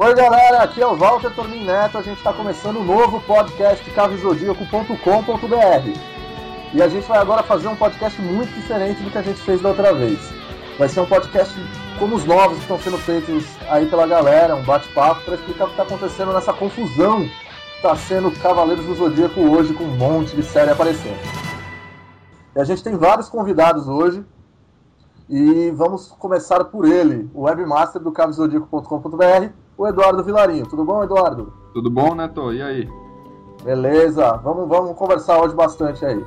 Oi galera, aqui é o Walter Tormin Neto, a gente está começando um novo podcast carrozodíaco.com.br e a gente vai agora fazer um podcast muito diferente do que a gente fez da outra vez. Vai ser um podcast como os novos que estão sendo feitos aí pela galera, um bate-papo para explicar o que está acontecendo nessa confusão que está sendo Cavaleiros do Zodíaco hoje com um monte de série aparecendo. E a gente tem vários convidados hoje e vamos começar por ele, o webmaster do carrozodíaco.com.br, o Eduardo Vilarinho. Tudo bom, Eduardo? Tudo bom, Neto? E aí? Beleza, vamos, vamos conversar hoje bastante aí.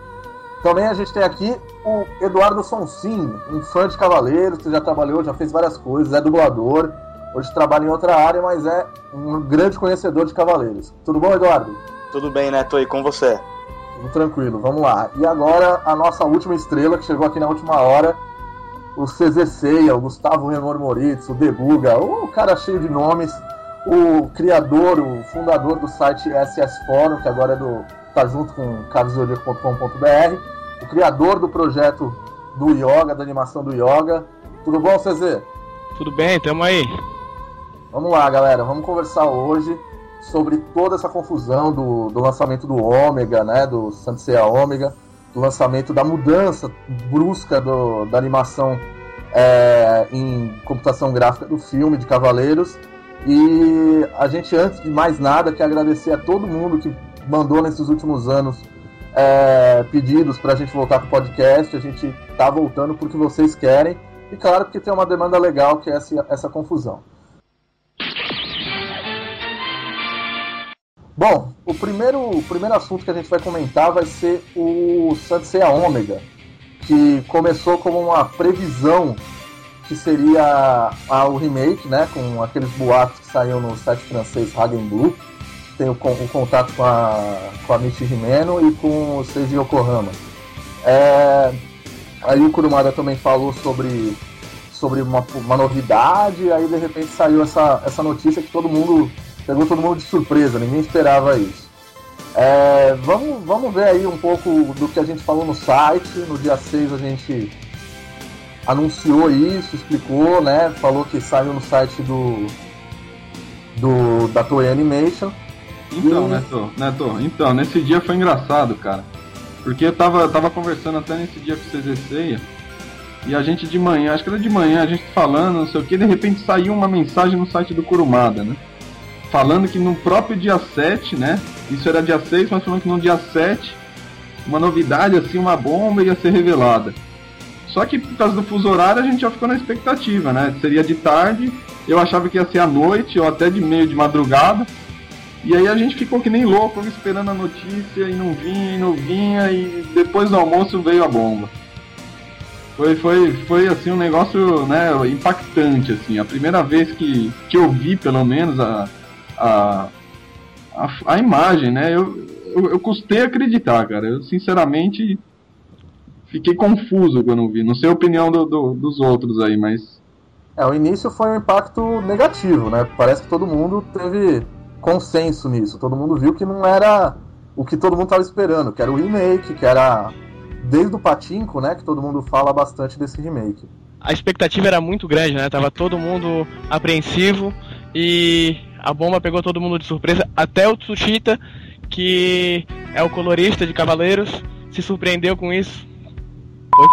Também a gente tem aqui o Eduardo Sonsin, um fã de Cavaleiros, que já trabalhou, já fez várias coisas, é dublador, hoje trabalha em outra área, mas é um grande conhecedor de Cavaleiros. Tudo bom, Eduardo? Tudo bem, Neto, e com você? Tudo tranquilo, vamos lá. E agora a nossa última estrela, que chegou aqui na última hora, o CZ Ceia, o Gustavo Renor Moritz, o Debuga, o cara cheio de nomes, o criador, o fundador do site SS Forum, que agora é do tá junto com carlosodiaco.com.br, o criador do projeto do Yoga, da animação do Yoga. Tudo bom, CZ? Tudo bem, tamo aí. Vamos lá, galera, vamos conversar hoje sobre toda essa confusão do, do lançamento do Ômega, né, do Sanseia Ômega, do lançamento da mudança brusca do, da animação é, em computação gráfica do filme de Cavaleiros. E a gente, antes de mais nada, quer agradecer a todo mundo que mandou nesses últimos anos é, pedidos para a gente voltar com o podcast. A gente está voltando porque vocês querem. E claro, porque tem uma demanda legal que é essa, essa confusão. Bom, o primeiro, o primeiro assunto que a gente vai comentar vai ser o Sansei Ômega, que começou como uma previsão que seria o remake, né, com aqueles boatos que saíram no site francês Hagen Blue, tem o, o, contato com a, com a Michi Himeno e com o Seiji Yokohama. É, aí o Kurumada também falou sobre, sobre uma, uma novidade, aí de repente saiu essa, essa notícia que todo mundo pegou todo mundo de surpresa, ninguém esperava isso. É, vamos, vamos ver aí um pouco do que a gente falou no site. No dia 6 a gente anunciou isso, explicou, né? Falou que saiu no site do, do da Toei Animation. Então, e... Neto, Neto, então, nesse dia foi engraçado, cara. Porque eu tava, tava conversando até nesse dia com o CZ e a gente de manhã, acho que era de manhã, a gente falando, não sei o que, de repente saiu uma mensagem no site do Kurumada, né? Falando que no próprio dia 7, né? Isso era dia 6, mas falando que no dia 7, uma novidade, assim, uma bomba ia ser revelada. Só que por causa do fuso horário a gente já ficou na expectativa, né? Seria de tarde, eu achava que ia ser à noite ou até de meio de madrugada. E aí a gente ficou que nem louco esperando a notícia e não vinha e não vinha e depois do almoço veio a bomba. Foi, foi, foi assim um negócio né, impactante, assim. A primeira vez que, que eu vi, pelo menos, a, a, a, a imagem, né? Eu, eu, eu, custei acreditar, cara. Eu sinceramente fiquei confuso quando vi. Não sei a opinião do, do, dos outros aí, mas. É, o início foi um impacto negativo, né? Parece que todo mundo teve consenso nisso. Todo mundo viu que não era o que todo mundo estava esperando, que era o remake, que era desde o Patinco, né? Que todo mundo fala bastante desse remake. A expectativa era muito grande, né? Tava todo mundo apreensivo e a bomba pegou todo mundo de surpresa, até o Tsushita, que é o colorista de Cavaleiros, se surpreendeu com isso. Foi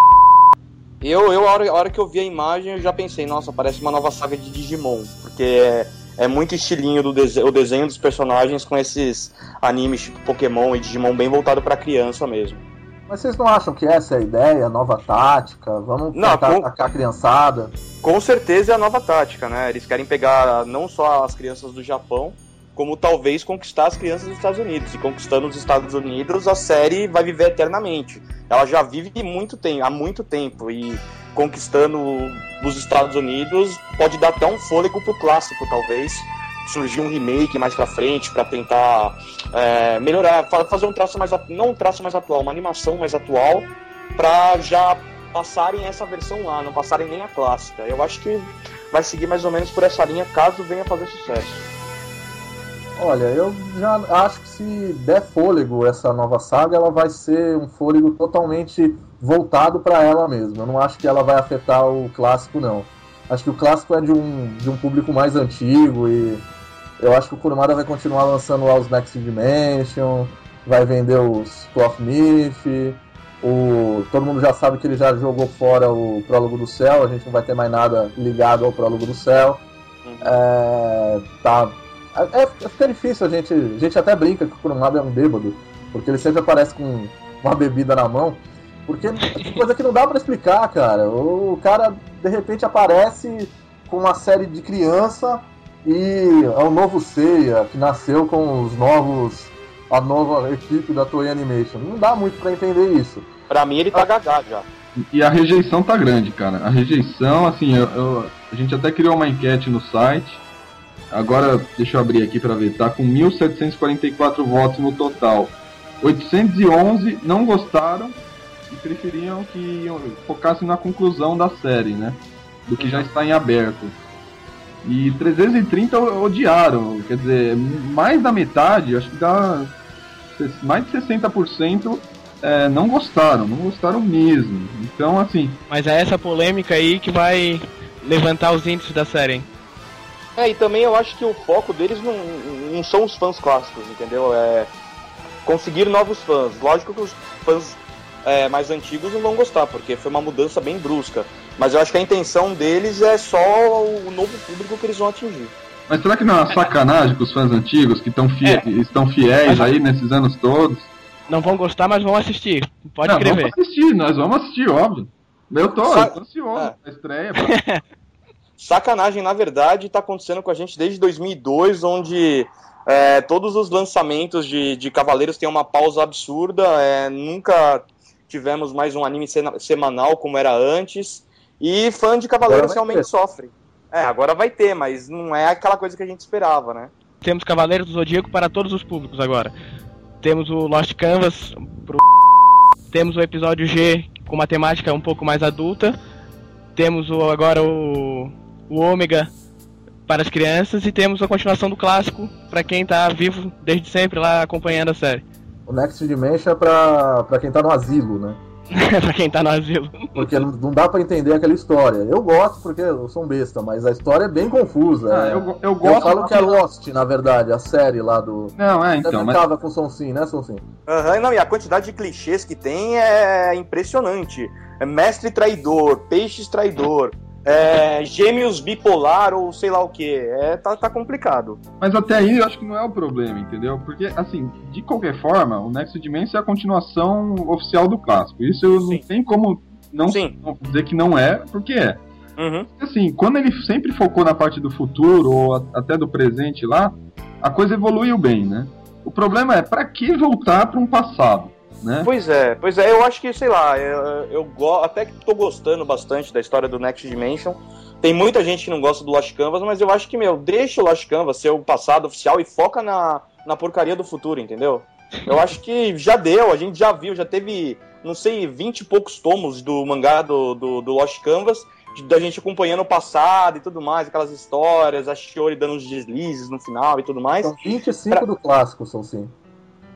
eu, eu a, hora, a hora que eu vi a imagem, eu já pensei, nossa, parece uma nova saga de Digimon, porque é, é muito estilinho do dese o desenho dos personagens com esses animes tipo Pokémon e Digimon bem voltado para criança mesmo. Mas vocês não acham que essa é a ideia, a nova tática? Vamos não, tentar com... atacar a criançada? Com certeza é a nova tática, né? Eles querem pegar não só as crianças do Japão, como talvez conquistar as crianças dos Estados Unidos. E conquistando os Estados Unidos, a série vai viver eternamente. Ela já vive muito tempo, há muito tempo. E conquistando os Estados Unidos pode dar até um fôlego pro clássico, talvez surgir um remake mais pra frente para tentar é, melhorar, fazer um traço mais não um traço mais atual, uma animação mais atual para já passarem essa versão lá, não passarem nem a clássica. Eu acho que vai seguir mais ou menos por essa linha caso venha fazer sucesso. Olha, eu já acho que se der fôlego essa nova saga, ela vai ser um fôlego totalmente voltado para ela mesma. Eu não acho que ela vai afetar o clássico, não. Acho que o clássico é de um, de um público mais antigo e Eu acho que o Kurumada vai continuar lançando lá os Next Dimension, vai vender os Cloth Myth, o, todo mundo já sabe que ele já jogou fora o Prólogo do Céu, a gente não vai ter mais nada ligado ao Prólogo do Céu. Uhum. É, tá, é, é, fica difícil, a gente, a gente até brinca que o Kurumada é um bêbado, porque ele sempre aparece com uma bebida na mão. Porque é coisa que não dá para explicar, cara. O cara de repente aparece com uma série de criança e é o novo Seiya que nasceu com os novos a nova equipe da Toei Animation. Não dá muito para entender isso. Pra mim ele tá gagado já. E a rejeição tá grande, cara. A rejeição, assim, eu, eu, a gente até criou uma enquete no site. Agora, deixa eu abrir aqui para ver. Tá com 1.744 votos no total. 811 não gostaram e preferiam que focassem na conclusão da série, né? Do que já está em aberto. E 330 odiaram, quer dizer, mais da metade, acho que dá mais de 60% é, não gostaram, não gostaram mesmo. Então, assim. Mas é essa polêmica aí que vai levantar os índices da série. Hein? É, e também eu acho que o foco deles não, não são os fãs clássicos, entendeu? É conseguir novos fãs. Lógico que os fãs é, mais antigos não vão gostar, porque foi uma mudança bem brusca. Mas eu acho que a intenção deles é só o novo público que eles vão atingir. Mas será que não é uma sacanagem com os fãs antigos que fie é. estão fiéis aí nesses anos todos? Não vão gostar, mas vão assistir. Pode não, escrever. Vamos assistir, nós vamos assistir, óbvio. Eu tô, Sa eu tô ansioso é. pra estreia. Sacanagem, na verdade, tá acontecendo com a gente desde 2002, onde é, todos os lançamentos de, de Cavaleiros têm uma pausa absurda. É, nunca tivemos mais um anime semanal como era antes. E fã de Cavaleiros realmente ter. sofre. É, agora vai ter, mas não é aquela coisa que a gente esperava, né? Temos Cavaleiros do Zodíaco para todos os públicos agora. Temos o Lost Canvas pro temos o episódio G com uma temática um pouco mais adulta. Temos o, agora o, o Ômega para as crianças e temos a continuação do clássico para quem está vivo desde sempre lá acompanhando a série. O Next Dimension é pra, pra quem tá no asilo, né? pra quem tá no asilo. Porque não, não dá pra entender aquela história. Eu gosto porque eu sou um besta, mas a história é bem confusa. Ah, é... eu, eu gosto. Eu falo que é Lost, na verdade, a série lá do. Não, é, então. Você mas... com o Sonsin, né, Sonsin? Aham, uhum, não, e a quantidade de clichês que tem é impressionante. É mestre traidor, peixes traidor é, gêmeos bipolar ou sei lá o que. É, tá, tá complicado. Mas até aí eu acho que não é o problema, entendeu? Porque, assim, de qualquer forma, o Next Dimension é a continuação oficial do clássico. Isso eu Sim. não tem como não, não, dizer que não é, porque é. Uhum. Assim, quando ele sempre focou na parte do futuro ou até do presente lá, a coisa evoluiu bem, né? O problema é, para que voltar para um passado? Né? Pois é, pois é, eu acho que, sei lá, eu, eu até que tô gostando bastante da história do Next Dimension. Tem muita gente que não gosta do Lost Canvas, mas eu acho que, meu, deixa o Lost Canvas ser o passado oficial e foca na, na porcaria do futuro, entendeu? Eu acho que já deu, a gente já viu, já teve, não sei, vinte e poucos tomos do mangá do, do, do Lost Canvas, da gente acompanhando o passado e tudo mais, aquelas histórias, a Shiori dando uns deslizes no final e tudo mais. São 25 pra... do clássico, são sim.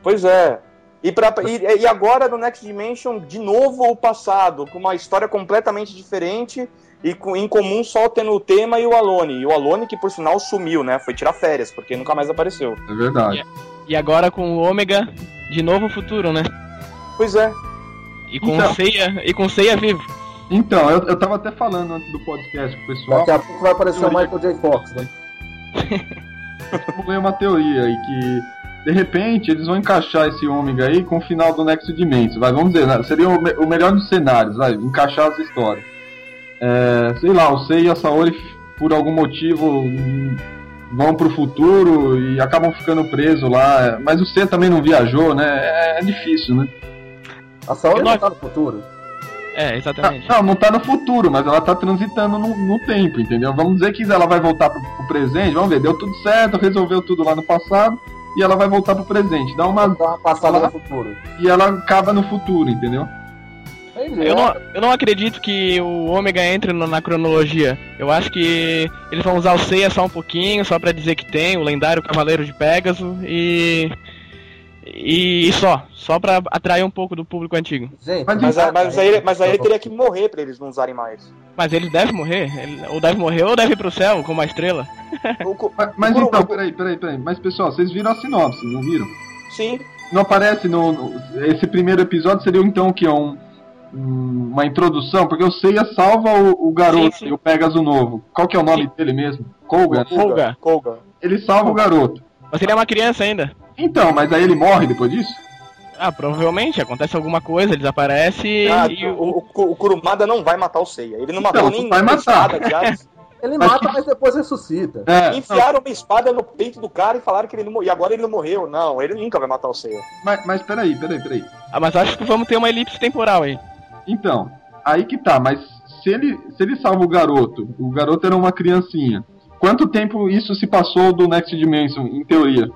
Pois é. E, pra, e, e, agora no Next Dimension, de novo o passado, com uma história completamente diferente e com, em comum só tendo o tema e o Alone. E o Alone, que por sinal sumiu, né? Foi tirar férias, porque nunca mais apareceu. É verdade. E, e agora com o Ômega, de novo o futuro, né? Pois é. E com então, Ceia, e com Ceia vivo. Então, eu, eu tava até falando antes do podcast com o pessoal. Daqui a pouco vai aparecer o Michael J. Fox, né? eu uma teoria aí que de repente eles vão encaixar esse ômega aí com o final do Next Dimension, vai, vamos dizer, né? seria o, me o, melhor dos cenários, vai, encaixar as histórias. É, sei lá, o Sei e a Saori, por algum motivo, vão pro futuro e acabam ficando presos lá, mas o Sei também não viajou, né, é, é difícil, né. A Saori não tá no futuro? É, exatamente. Não, não tá no futuro, mas ela tá transitando no, no tempo, entendeu? Vamos dizer que ela vai voltar pro, pro presente, vamos ver, deu tudo certo, resolveu tudo lá no passado, e ela vai voltar pro presente. Dá uma, dá uma passada no futuro. E ela acaba no futuro, entendeu? Eu não, eu não acredito que o Ômega entre na cronologia. Eu acho que eles vão usar o Seiya só um pouquinho, só para dizer que tem, o lendário Cavaleiro de Pégaso, e. E, e só, só pra atrair um pouco do público antigo. Gente, Mas Mas, mas, mas, aí, mas aí ele teria que morrer pra eles não usarem mais. Mas ele deve morrer, ele- ou deve morrer, ou deve ir pro céu como uma estrela. O Mas, mas então, peraí, peraí, peraí. Mas pessoal, vocês viram a sinopse, não viram? Sim, Não aparece no, no- Esse primeiro episódio seria então o que? Um, um- uma introdução? Porque o Seiya salva o, o garoto Sim, sim. e o Pegasus novo. Qual que é o nome dele mesmo? Koga, né? Colga. Colga. Ele salva o garoto. Mas ele é uma criança ainda. Então, mas aí ele morre depois disso? Ah, provavelmente, acontece alguma coisa, ele desaparece Ah, e o, o... o, Kurumada não vai matar o Seiya. Ele não Então, matou nem vai matar. espada ele mas mata, que- mas depois ressuscita. É, Enfiaram uma espada no peito do cara e falaram que ele não morreu. E agora ele não morreu. Não, ele nunca vai matar o Seiya. mas, mas peraí, peraí, peraí. Ah, mas acho que vamos ter uma elipse temporal aí. Então, aí que tá, mas se ele, se ele salva o garoto, o garoto era uma criancinha, quanto tempo isso se passou do Next Dimension, em teoria?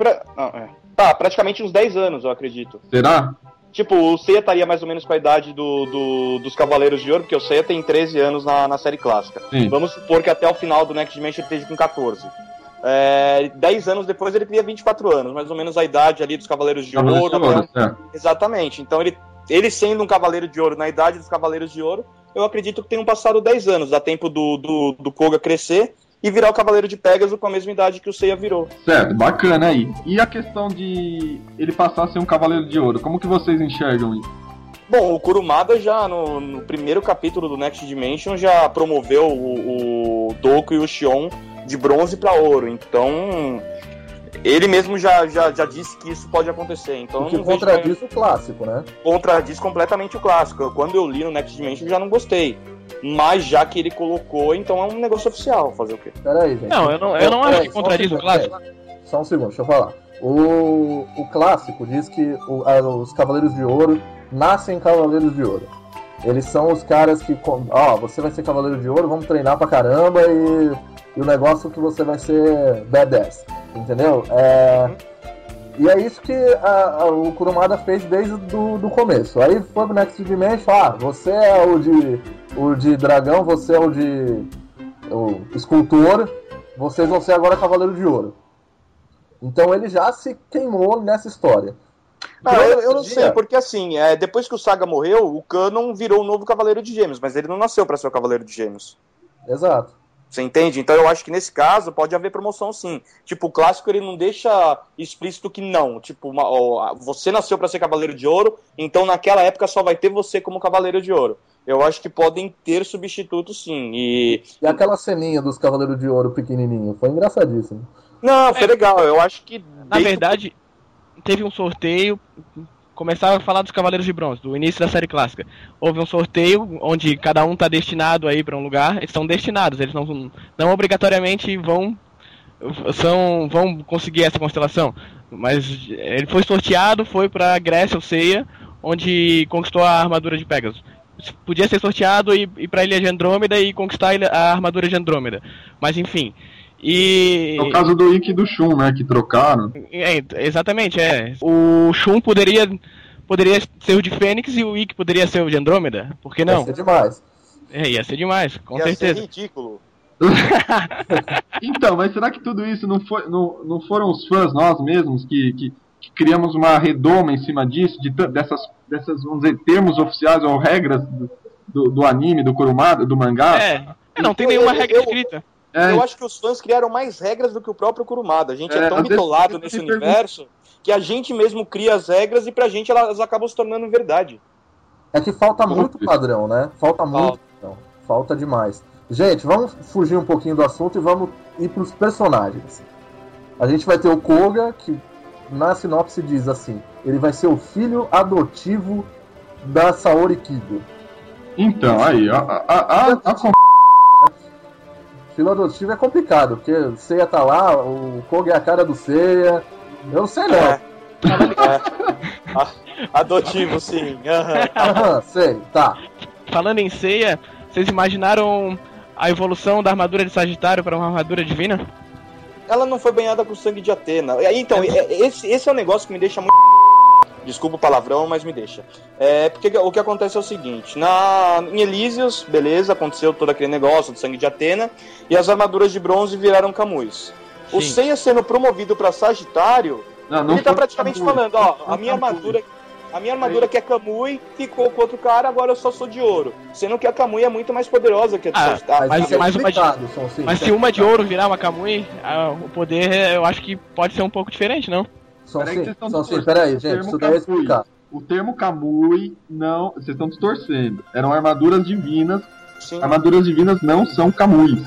Pra... ah, é. Tá, praticamente uns 10 anos, eu acredito. Será? Tipo, o Seiya estaria mais ou menos com a idade do, do- dos Cavaleiros de Ouro, porque o Seiya tem 13 anos na, na série clássica. Sim. Vamos supor que até o final do Next Dimension ele esteja com 14. É, 10 anos depois ele teria 24 anos, mais ou menos a idade ali dos Cavaleiros de Cavaleiro Ouro. de até Ouro, certo. Exatamente. Então ele, ele sendo um Cavaleiro de Ouro na idade dos Cavaleiros de Ouro, eu acredito que tenham passado 10 anos. Dá tempo do, do, do Koga crescer e virar o Cavaleiro de Pegasus com a mesma idade que o Seiya virou. Certo, bacana aí. E a questão de ele passar a ser um Cavaleiro de Ouro, como que vocês enxergam isso? Bom, o Kurumada já no, no primeiro capítulo do Next Dimension já promoveu o, o Doku e o Shion de bronze para ouro. Então ele mesmo já, já, já disse que isso pode acontecer. Então O que contradiz o clássico, né? contradiz completamente o clássico. Quando eu li no Next Dimension eu já não gostei. Mas já que ele colocou, então é um negócio oficial. Fazer o quê? Pera aí, gente. Não, eu não, eu não acho Peraí, que contradiz o clássico. peraí. Só um segundo, deixa eu falar. O, o clássico diz que o- a- os Cavaleiros de Ouro nascem Cavaleiros de Ouro. Eles são os caras que, com- ó, você vai ser Cavaleiro de Ouro, vamos treinar pra caramba e, e o negócio é que você vai ser badass, entendeu? É, e é isso que a- a- o Kurumada fez desde do, do começo. Aí foi pro Next Dimension, ah, você é o de, o de dragão, você é o de o escultor, vocês vão ser agora Cavaleiro de Ouro. Então ele já se queimou nessa história. Ah, eu, eu não Dia- sei, porque assim, é, depois que o Saga morreu, o Canon virou o novo Cavaleiro de Gêmeos, mas ele não nasceu para ser o Cavaleiro de Gêmeos. Exato. Você entende? Então eu acho que nesse caso pode haver promoção sim. Tipo, o clássico ele não deixa explícito que não. Tipo, uma- ó, você nasceu para ser Cavaleiro de Ouro, então naquela época só vai ter você como Cavaleiro de Ouro. Eu acho que podem ter substitutos sim. E. E aquela ceninha dos Cavaleiros de Ouro pequenininho, foi engraçadíssimo. Não, foi É. legal. Eu acho que. Na desde- verdade, teve um sorteio. Começava a falar dos Cavaleiros de Bronze, do início da série clássica. Houve um sorteio onde cada um tá destinado aí para um lugar. Eles são destinados, eles não, não obrigatoriamente vão são vão conseguir essa constelação. Mas ele foi sorteado, foi pra Grécia, ou Ceia, onde conquistou a armadura de Pegasus. Podia ser sorteado e ir pra Ilha de Andrômeda e conquistar a a armadura de Andrômeda. Mas enfim. E. É o caso do Ikki e do Shun, né, que trocaram. É, exatamente, é. O Shun poderia, poderia ser o de Fênix e o Ikki poderia ser o de Andrômeda. Por que não? Ia ser demais. É, ia ser demais, com ia ser certeza. ridículo. Então, mas será que tudo isso não, foi, não, não foram os fãs, nós mesmos, que, que, que criamos uma redoma em cima disso, de, dessas, dessas, vamos dizer, termos oficiais ou regras do, do, do anime, do Kurumada, do mangá? É, não tem nenhuma eu- regra eu- escrita. É, Eu acho que os fãs criaram mais regras do que o próprio Kurumada. A gente é, É, tão bitolado nesse pergunto- universo que a gente mesmo cria as regras e pra gente elas acabam se tornando verdade. É que falta muito padrão, né? Falta muito padrão. Falta demais. Gente, vamos fugir um pouquinho do assunto e vamos ir pros personagens. A gente vai ter o Koga, que na sinopse diz assim: ele vai ser o filho adotivo da Saori Kido. Então, aí, a, a, a, a, a Filho adotivo é complicado, porque o Seiya tá lá, o Koga é a cara do Seiya. Eu não sei não. É. É. A- Adotivo, sim. Aham. Aham, sei, tá. Falando em ceia, vocês imaginaram a evolução da armadura de Sagitário para uma armadura divina? Ela não foi banhada com sangue de Atena. Então, é- esse, esse é um negócio que me deixa muito. Desculpa o palavrão, mas me deixa. É, porque o que acontece é o seguinte: na, em Elísios, beleza, aconteceu todo aquele negócio do sangue de Atena, e as armaduras de bronze viraram Camus. O. Seiya sendo promovido para Sagitário Não, não Ele tá praticamente Kamui. falando, ó, a Não minha armadura. A minha armadura que é Kamui ficou com outro cara, agora eu só sou de ouro. Sendo que a Kamui é muito mais poderosa que a Ah, de a- mas- é mas uma de- Sonsinho. Mas se uma de ouro virar uma Kamui, ah, o poder eu acho que pode ser um pouco diferente, não? Peraí vocês estão Sonsinho, distorcendo. peraí, O gente, termo isso daí é Kamui. explicado. O termo Kamui não. Vocês estão distorcendo. Eram armaduras divinas. Sim. Armaduras divinas não são Kamuis.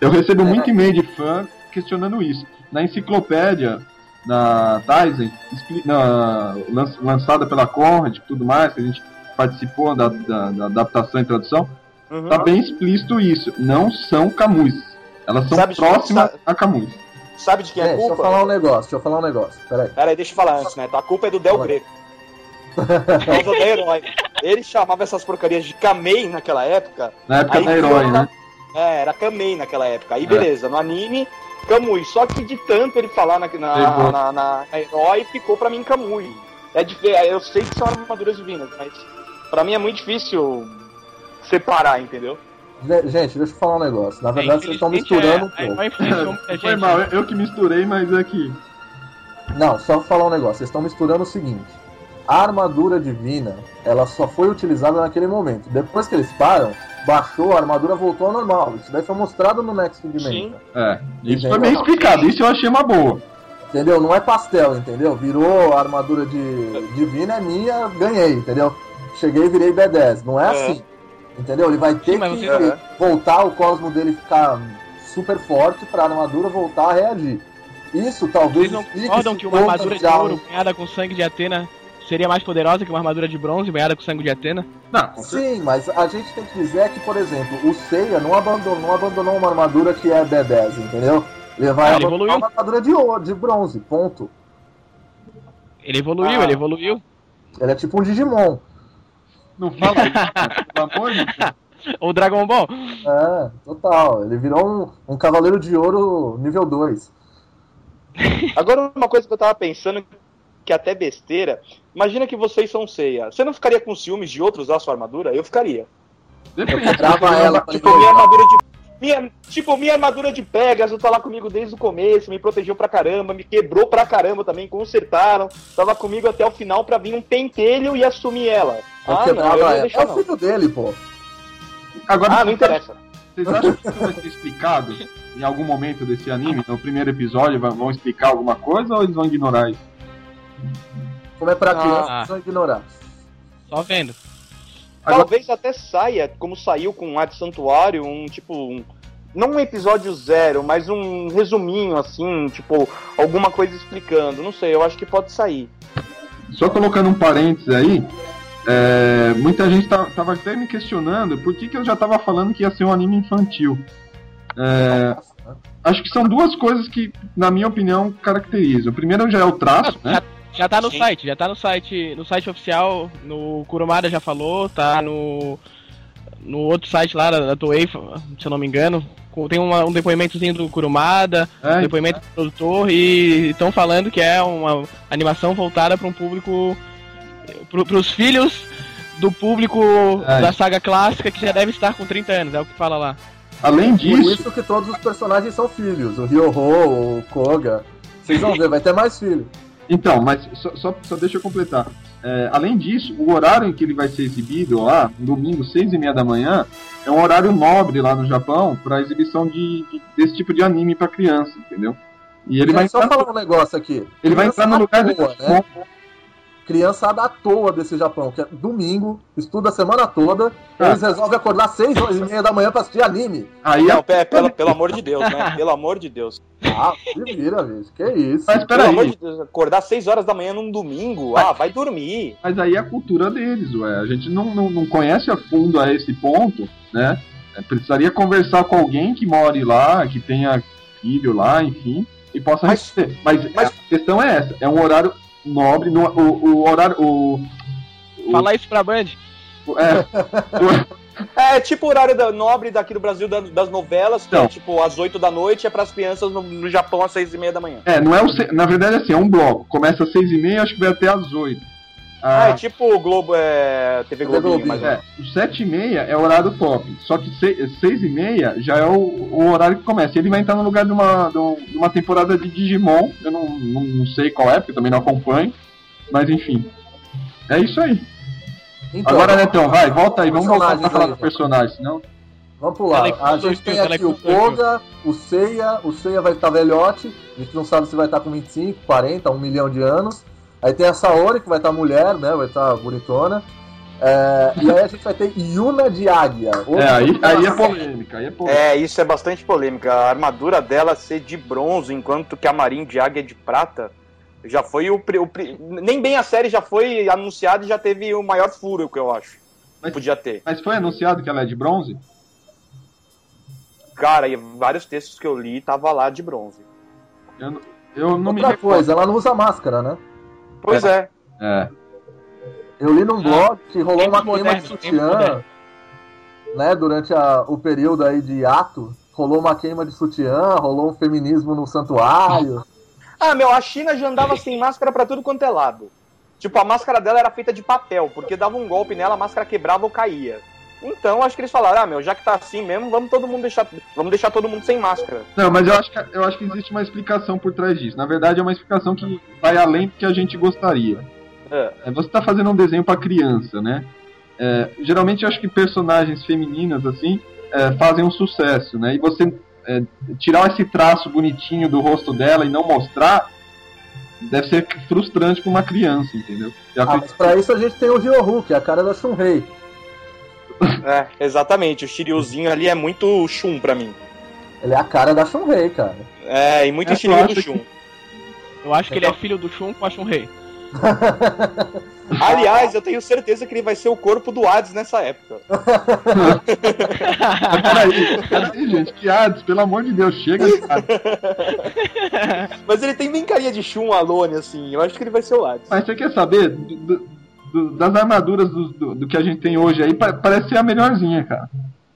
Eu recebo É. muito e-mail de fã questionando isso. Na enciclopédia da Tizen, expli- na- lan- lançada pela Conrad e tudo mais, que a gente participou da, da- da adaptação e tradução, Uhum. tá bem explícito isso. Não são Kamuis. Elas são Sabe próximas sabe- a Kamuis. Sabe de quem é a deixa eu culpa? falar um negócio, deixa eu falar um negócio. Peraí. Pera aí, deixa eu falar antes, né? A culpa é do Del. Greco. Por causa da herói. Ele chamava essas porcarias de Kamei naquela época. Na época da herói, criou- né? É, era Kamei naquela época. Aí É. beleza, no anime, Kamui. Só que de tanto ele falar na, na, na, na- na herói, ficou pra mim Kamui. É dif- é, eu sei que são armaduras divinas, mas pra mim é muito difícil separar, entendeu? Ge- Gente, deixa eu falar um negócio. Na verdade, vocês estão misturando um é- pouco. é- influenciou muita Foi mal, eu, eu que misturei, mas é que. Não, só falar um negócio. Vocês estão misturando o seguinte. A armadura divina, ela só foi utilizada naquele momento. Depois que eles param, baixou, a armadura voltou ao normal. Isso daí foi mostrado no Next Dimension. Sim. É, isso Entendeu? foi bem explicado, isso eu achei uma boa. Entendeu? Não é pastel, entendeu? Virou a armadura de divina, é minha, ganhei, entendeu? Cheguei e virei B10. Não é, É. assim. Entendeu? Ele vai ter Sim, que você- voltar, o cosmo dele ficar super forte pra armadura voltar a reagir. Isso talvez Vocês não concordam que uma armadura de um- ouro banhada com sangue de Atena seria mais poderosa que uma armadura de bronze banhada com sangue de Atena? Não. Sim, mas a gente tem que dizer que, por exemplo, o Seiya não abandonou, não abandonou uma armadura que é B10, entendeu? Ele vai Ah, ele evoluiu. uma armadura de ouro, de bronze, ponto. Ele evoluiu, Ah. ele evoluiu. Ele é tipo um Digimon. Não fala isso, pelo amor de Deus. Ou Dragon Ball. É, total. Ele virou um, um cavaleiro de ouro nível 2. Agora, uma coisa que eu tava pensando, que é até besteira, imagina que vocês são ceia. Você não ficaria com ciúmes de outros usar a sua armadura? Eu ficaria. Depende. Trava ela pra Tipo, minha armadura de. Minha, tipo, minha armadura de Pegasus tá lá comigo desde o começo, me protegeu pra caramba, me quebrou pra caramba também, consertaram, tava comigo até o final pra vir um pentelho e assumir ela. Ah, Porque não, deixar É o filho dele, pô. Agora, Ah, não interessa. vocês acham que isso vai ser explicado em algum momento desse anime? No primeiro episódio vão explicar alguma coisa ou eles vão ignorar isso? Como é pra Ah. criança, vocês vão ignorar. Só vendo. Agora- Talvez até saia, como saiu com Arte Santuário, um tipo. Um, não um episódio zero, mas um resuminho, assim, tipo, alguma coisa explicando. Não sei, eu acho que pode sair. Só colocando um parênteses aí, é, muita gente tá, tava até me questionando por que, que eu já tava falando que ia ser um anime infantil. É, acho que são duas coisas que, na minha opinião, caracterizam. O primeiro já é o traço, né? Já tá no Sim. site, já tá no site, no site oficial, no Kurumada já falou, tá no no outro site lá da, da Toei, se eu não me engano, tem uma- um depoimentozinho do Kurumada, um É, depoimento do produtor e estão falando que é uma animação voltada para um público para os filhos do público É. da saga clássica que já deve estar com 30 anos, é o que fala lá. além Por disso, isso que todos os personagens são filhos. O Ryoho, o Koga. Vocês vão ver, vai ter mais filhos. Então, mas só, só, só deixa eu completar. É, além disso, o horário em que ele vai ser exibido lá, no domingo, seis e meia da manhã, é um horário nobre lá no Japão para exibição de, de- desse tipo de anime para criança, entendeu? E ele vai só entrar, falar um negócio aqui. ele vai entrar no lugar à de né? Criança da toa desse Japão, que é domingo, estuda a semana toda, Ah. eles resolvem acordar seis horas e meia da manhã pra assistir anime. Aí Não, é, pe- pelo, pelo amor de Deus, né? Pelo amor de Deus. Ah, se vira, bicho. Que isso. mas Pelo amor peraí, de Deus, acordar 6 horas da manhã num domingo, ah, vai dormir. mas aí é a cultura deles, ué. A gente não, não, não conhece a fundo a esse ponto, né? É, precisaria conversar com alguém que more lá, que tenha filho lá, enfim, e possa Mas- responder. Mas, mas- a questão é essa, é um horário nobre, no, o, o horário. O, o- Fala isso pra Band. é, É tipo o horário da- nobre daqui do Brasil da- das novelas, que Não. é tipo às 8 da noite, é pras crianças no, no Japão às 6 e meia da manhã. é, não é o, na verdade assim, é um bloco. Começa às seis e meia, acho que vai até às Ah, a- é tipo o Globo, é. TV Globinho, Globinho, mais ou É, menos. o 7 e meia é o horário top. Só que 6 e meia já é o, o horário que começa. Ele vai entrar no lugar de uma, de um- de uma temporada de Digimon. Eu não, não, não sei qual é, porque também não acompanho. Mas enfim. É isso aí. Então, Agora, Netão, vai, volta aí. Vamos voltar pra falar do então. personagem, senão. Vamos pular. A gente tem aqui o. Koga, o Seiya. O Seiya vai estar velhote. A gente não sabe se vai estar com 25, 40, 1 milhão de anos. Aí tem a Saori, que vai estar mulher, né? Vai estar bonitona. É, e aí a gente vai ter Yuna de Águia. É, aí, aí é polêmica, aí é polêmica. É, isso é bastante polêmica. A armadura dela ser de bronze, enquanto que a Marinha de Águia é de prata. Já foi o, o Nem bem a série já foi anunciada e já teve o maior furo que eu acho. Mas- Podia ter. Mas foi anunciado que ela é de bronze? Cara, e vários textos que eu li tava lá de bronze. Eu, não- eu não me Outra recordo. coisa, ela não usa máscara, né? Pois é. É. Eu li num blog que rolou Tempo uma queima de sutiã, moderno. né? Durante a- o período aí de ato. Rolou uma queima de sutiã, rolou um feminismo no santuário. Ah, meu, a China já andava sem máscara pra tudo quanto é lado. Tipo, a máscara dela era feita de papel, porque dava um golpe nela, a máscara quebrava ou caía. Então, acho que eles falaram, ah, meu, já que tá assim mesmo, vamos todo mundo deixar, vamos deixar todo mundo sem máscara. Não, mas eu acho, que, eu acho que existe uma explicação por trás disso. Na verdade, é uma explicação que vai além do que a gente gostaria. É. É, você está fazendo um desenho para criança, né? É, geralmente, eu acho que personagens femininas, assim, é, fazem um sucesso, né? E você é, tirar esse traço bonitinho do rosto dela e não mostrar, deve ser frustrante para uma criança, entendeu? Já Ah, mas pra isso a gente tem o Ryohu, que é a cara da Shunrei. É, exatamente. O Shiryuzinho ali é muito Shun pra mim. Ele é a cara da Shunrei, cara. É, e muito É, eu do acho Shun. Eu acho que ele é filho do Shun com a Shun Rei. Aliás, eu tenho certeza que ele vai ser o corpo do Hades nessa época. Peraí, peraí, gente, que Hades, pelo amor de Deus, chega de Hades. Mas ele tem bem carinha de Shun Alone, assim. Eu acho que ele vai ser o Hades. Mas você quer saber do- do- do- das armaduras do, do- do que a gente tem hoje aí? pa- Parece ser a melhorzinha, cara.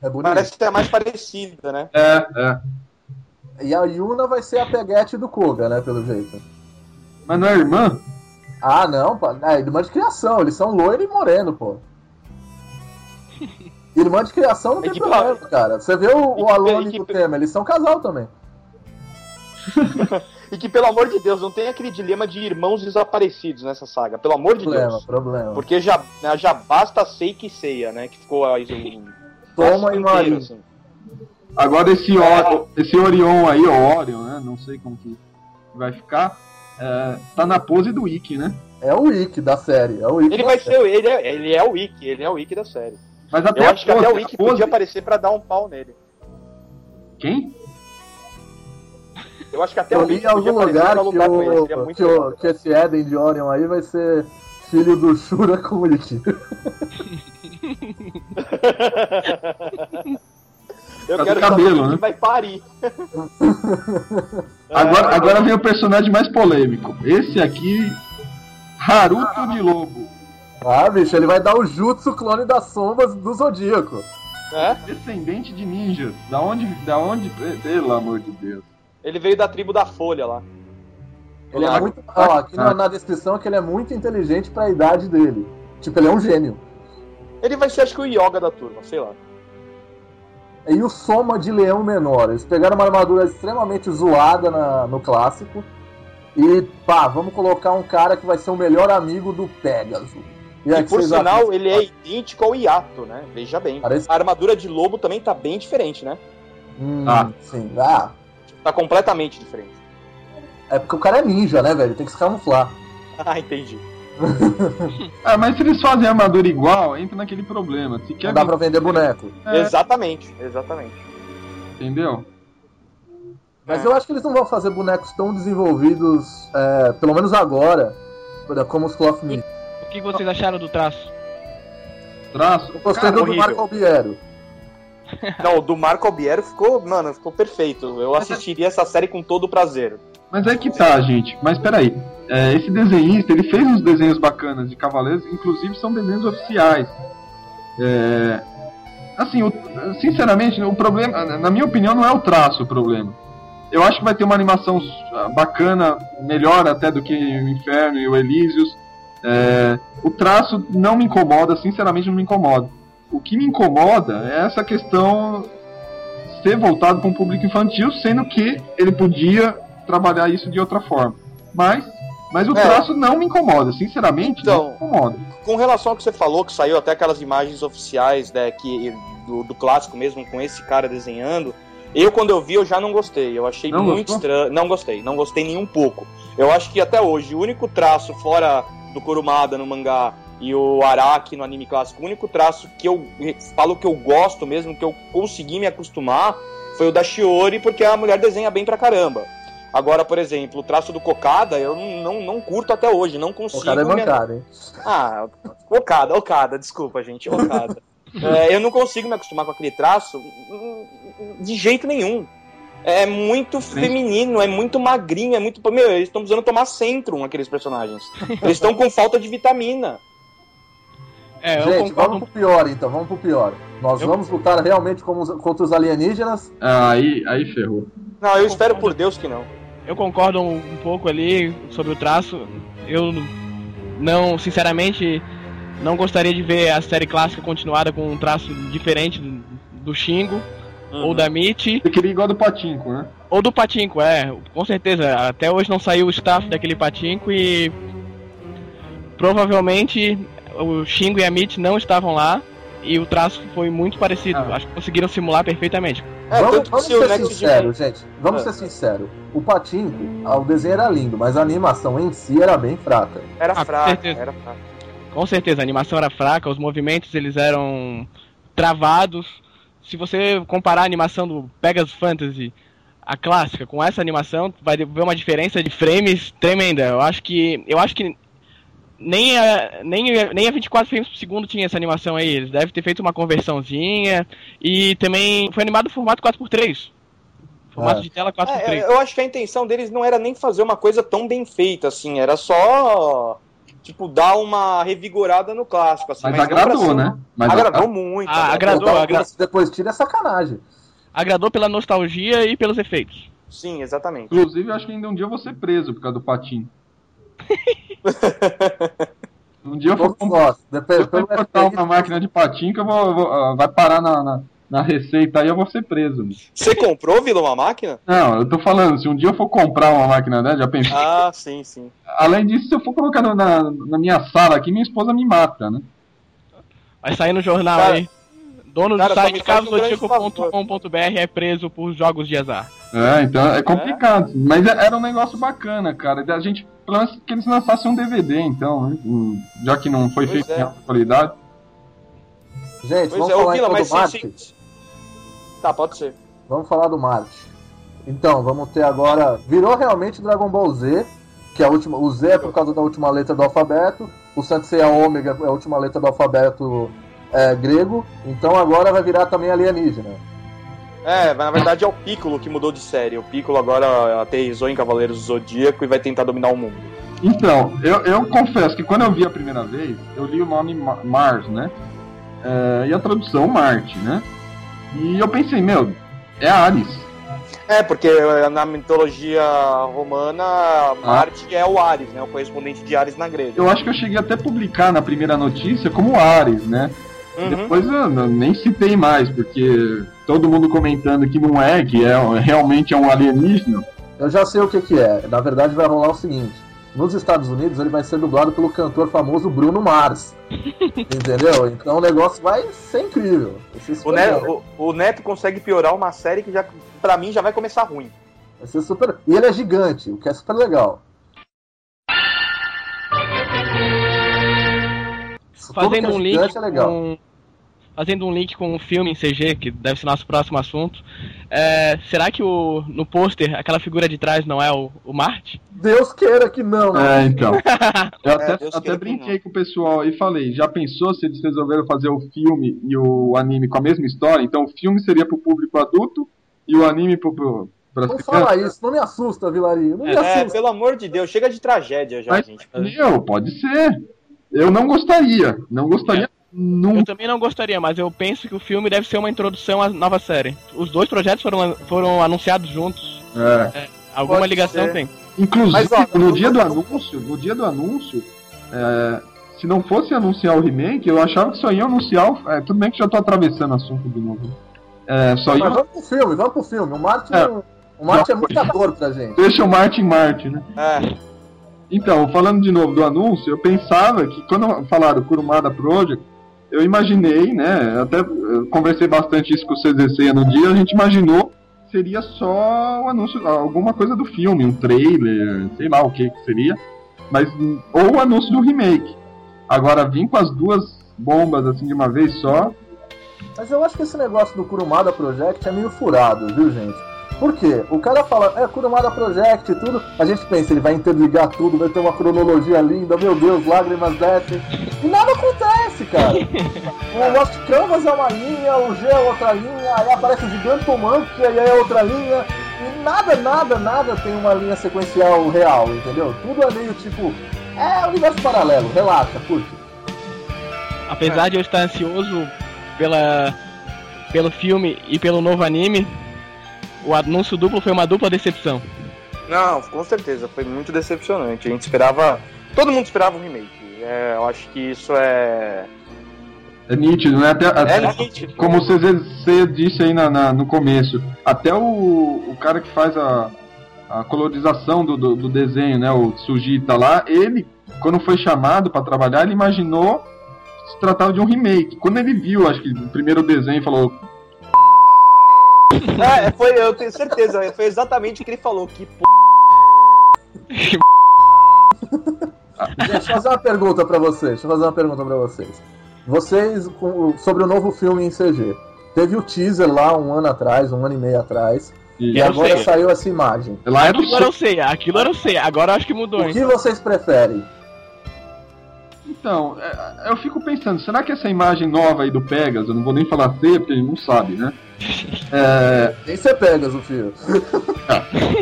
É. Parece que é mais parecida, né? É, é. E a Yuna vai ser a peguete do Koga, né, pelo jeito. Mas não é irmã? Ah, não, pô. É irmã de criação, eles são loiro e moreno, pô. Irmã de criação não É tem problema, cara. Você vê o, o Alone e e o Temer, eles são casal também. E que, pelo amor de Deus, não tem aquele dilema de irmãos desaparecidos nessa saga. Pelo amor de Problema, Deus. problema. Porque já, né, já basta Seiki e Seiya, né? Que ficou aí Toma e Maria. assim. Agora esse, Or- esse Orion aí, Orion, né? Não sei como que vai ficar. é, tá na pose do Ikki, né? É o Ikki da série. É o Ikki Ele vai série. ser, ele é, ele é o Wiki, ele é o Wiki da série. Mas até Eu acho que pose, até o Wiki pose- podia aparecer pra dar um pau nele. Quem? Eu acho que até Eu o li em algum lugar que, o, que, o- que esse Eden de Orion aí vai ser filho do Shura com o Ikki. Eu Tá quero cabelo, saber né? vai parir. Agora, agora vem o personagem mais polêmico. Esse aqui, Haruto de Lobo. Ah, bicho, ele vai dar o Jutsu clone das sombras do Zodíaco. É? Descendente de ninjas. Da onde. Da onde. Pelo amor de Deus. Ele veio da tribo da Folha lá. Ele é Ah, muito. Ó, aqui na, na descrição é que ele é muito inteligente pra idade dele. Tipo, ele é um gênio. Ele vai ser, acho que, o Yoga da turma, sei lá. E o Soma de Leão Menor. Eles pegaram uma armadura extremamente zoada na- no clássico. E, pá, vamos colocar um cara que vai ser o melhor amigo do Pegasus. E, aí, que por sinal, acham? ele é idêntico ao Yato, né? Veja bem. Parece- A armadura de lobo também tá bem diferente, né? Hum, Ah. Sim. Ah, Tá completamente diferente. é porque o cara é ninja, né, velho? Tem que se camuflar. Ah, entendi. Ah, mas se eles fazem armadura igual, entra naquele problema. Se quer. Não dá pra vender boneco. É, Exatamente, exatamente. entendeu? Mas É. eu acho que eles não vão fazer bonecos tão desenvolvidos, é, pelo menos agora, como os Cloth. O que vocês acharam do traço? Traço. Eu gostei Cara, do horrível. Marco Albiero. Não, o do Marco Albiero ficou, mano, ficou perfeito. Eu assistiria essa série com todo prazer. Mas é que tá, gente. Mas peraí. É, esse desenhista, ele fez uns desenhos bacanas de Cavaleiros, inclusive são desenhos oficiais. É, assim, o- sinceramente, o problema, na minha opinião, não é o traço o problema. Eu acho que vai ter uma animação bacana, melhor até do que o Inferno e o Elísios. É, o traço não me incomoda, sinceramente não me incomoda. O que me incomoda é essa questão ser voltado para um público infantil, sendo que ele podia trabalhar isso de outra forma. Mas, mas o É. traço não me incomoda, sinceramente Então, não me incomoda. Com relação ao que você falou, que saiu até aquelas imagens oficiais né, que, do, do clássico mesmo, com esse cara desenhando, eu quando eu vi eu já não gostei. Eu achei Não muito estranho. Não gostei, não gostei nem um pouco. Eu acho que até hoje, o único traço fora do Kurumada no mangá e o Araki no anime clássico, o único traço que eu falo que eu gosto mesmo, que eu consegui me acostumar, foi o da Shiori, porque a mulher desenha bem pra caramba. Agora, por exemplo, o traço do Kokada, eu não, não, curto até hoje, não consigo. O cara é bancário, hein? ah, Okada, Okada, desculpa, gente, Okada. É, eu não consigo me acostumar com aquele traço de jeito nenhum. É muito feminino, é muito magrinho, é muito. Meu, eles estão precisando tomar Centrum, aqueles personagens. Eles estão com falta de vitamina. É, Gente, vamos pro pior então, vamos pro pior. Nós Eu- vamos lutar realmente contra os alienígenas. Ah, Aí, aí ferrou. Não, eu espero por Deus que não. Eu concordo um, um pouco ali sobre o traço. Eu não, sinceramente, não gostaria de ver a série clássica continuada com um traço diferente do, do Shingo Uhum. ou da Mitty Você queria igual do Patinco, né? ou do Patinco, é, com certeza. Até hoje não saiu o staff daquele Patinco e provavelmente o Shingo e a Mitty não estavam lá e o traço foi muito parecido. Ah. Acho que conseguiram simular perfeitamente. É, vamos vamos ser sinceros, gente. Vamos É. ser sinceros. O Patinco, ah, o desenho era lindo, mas a animação em si era bem fraca. Era Ah, certeza. era fraco. Com certeza, a animação era fraca, os movimentos eles eram travados. Se você comparar a animação do Pegasus Fantasy, a clássica, com essa animação, vai ver uma diferença de frames tremenda. Eu acho que eu acho que nem a, nem, a- nem a 24 frames por segundo tinha essa animação aí. Eles devem ter feito uma conversãozinha e também foi animado no formato 4x3. Formato É. de tela 4x3. É, eu acho que a intenção deles não era nem fazer uma coisa tão bem feita, assim, era só. Tipo, dar uma revigorada no clássico, assim. Mas pra agradou, ser- né? Mas Agradou muito. Ah, agradou. agradou, Então, depois tira é sacanagem. Agradou pela nostalgia e pelos efeitos. Sim, exatamente. Inclusive, eu acho que ainda um dia eu vou ser preso por causa do patinho. um dia eu vou comprar se eu uma máquina de patinho que eu vou, vou- ah, vai parar na, na, na receita aí eu vou ser preso. Você comprou, Vila, uma máquina? Não, eu tô falando, se um dia eu for comprar uma máquina dessa, já pensei. Ah, sim, sim. Além disso, se eu for colocar na, na minha sala aqui, minha esposa me mata, né? Vai sair no jornal Cara- aí. Dono cara, do site casozotico.com.br é preso por jogos de azar. É, então é complicado. Mas é- era um negócio bacana, cara. A gente, pelo menos que eles lançassem um DVD, então, né? Já que não foi Pois feito é. em alta qualidade. Gente, Pois vamos é, ô falar Vila, então mas do Marte. sim, sim. Tá, pode ser. Vamos falar do Marte. Então, vamos ter agora. Virou realmente Dragon Ball Z, que é a última. O Z é por causa da última letra do alfabeto. O Sensei a Ômega é a última letra do alfabeto é, grego. Então agora vai virar também alienígena. É, na verdade é o Piccolo que mudou de série. O Piccolo agora aterrizou em Cavaleiros do Zodíaco e vai tentar dominar o mundo. Então, eu, eu confesso que quando eu vi a primeira vez, eu li o nome Ma- Mars, né? É, e a tradução Marte, né? E eu pensei, meu, é Ares. É, porque na mitologia romana, Marte é o Ares, né? O correspondente de Ares na grega. Eu acho que eu cheguei até a publicar na primeira notícia como Ares, né? Uhum. Depois eu n- nem citei mais, porque todo mundo comentando que não é, que é realmente é um alienígena. Eu já sei o que, que é. Na verdade, vai rolar o seguinte: nos Estados Unidos ele vai ser dublado pelo cantor famoso Bruno Mars. Entendeu? Então o negócio vai ser incrível. O, Neto, o, o Neto consegue piorar uma série que já, pra mim, já vai começar ruim. Vai ser super. E ele é gigante, o que é super legal. Fazendo é um link é legal. com fazendo um link com um filme em CG, que deve ser nosso próximo assunto. é, será que o, no pôster, aquela figura de trás não é o, o Marte? Deus queira que não. É, então. Eu É, até, Deus até brinquei com o pessoal e falei, já pensou se eles resolveram fazer o filme e o anime com a mesma história? Então o filme seria pro público adulto e o anime pro, pro, Não crianças? fala isso, não me assusta, Vilarinho. Não me É, assusta. pelo amor de Deus, chega de tragédia já, Mas, gente. meu, pode ser. Eu não gostaria. Não gostaria Eu nunca. também não gostaria, mas eu penso que o filme deve ser uma introdução à nova série. Os dois projetos foram, foram anunciados juntos. É. Alguma Pode ligação ser. tem. Inclusive, Mas, ó, no eu- dia do eu- anúncio, no dia do anúncio, é, se não fosse anunciar o remake, eu achava que só ia anunciar. O, é, tudo bem que já tô atravessando assunto de novo. É, só Mas ia. vamos pro filme, vamos pro filme. O Martin, É. o Martin é muito ator pra gente. Deixa o Martin Martin, né? É, Então, falando de novo do anúncio, eu pensava que quando falaram Kurumada Project, eu imaginei, né? Até conversei bastante isso com o CZC no dia, a gente imaginou seria só o anúncio, alguma coisa do filme, um trailer, sei lá o que que seria, mas ou o anúncio do remake. Agora vir com as duas bombas assim de uma vez só, Mas eu acho que esse negócio do Kurumada Project é meio furado, viu, gente? Por quê? O cara fala, é Kurumada Project e tudo, a gente pensa, ele vai interligar tudo, vai ter uma cronologia linda, meu Deus, lágrimas descem. E nada acontece, cara. O Lost Canvas é uma linha, o G é outra linha, aí aparece o Gigantomante, aí é outra linha. E nada, nada, nada tem uma linha sequencial real, entendeu? Tudo é meio tipo, é universo paralelo, relaxa, curte. Apesar de eu estar ansioso pela, pelo filme e pelo novo anime, o anúncio duplo foi uma dupla decepção. não, com certeza, foi muito decepcionante. A gente esperava. Todo mundo esperava um remake. É, eu acho que isso é. é nítido, né? Até, até- É nítido. como o CZC disse aí na, na- no começo, até o, o cara que faz a, a colorização do, do, do desenho, né, o Sujita lá, ele, quando foi chamado para trabalhar, ele imaginou que se tratava de um remake. Quando ele viu, acho que o primeiro desenho, falou, É, foi, eu tenho certeza, foi exatamente o que ele falou. Que p... Gente, deixa eu fazer uma pergunta pra vocês. Deixa eu fazer uma pergunta pra vocês. Vocês, com- sobre o novo filme em CG. Teve o teaser lá um ano atrás, um ano e meio atrás. e E Eu agora sei. saiu essa imagem. lá é do Aquilo era o Seiya, aquilo era o Seiya, agora eu acho que mudou, O que vocês preferem? Então, é, eu fico pensando, será que essa imagem nova aí do Pegas, eu não vou nem falar C, porque ele não sabe, né? É, Nem você pegas o fio.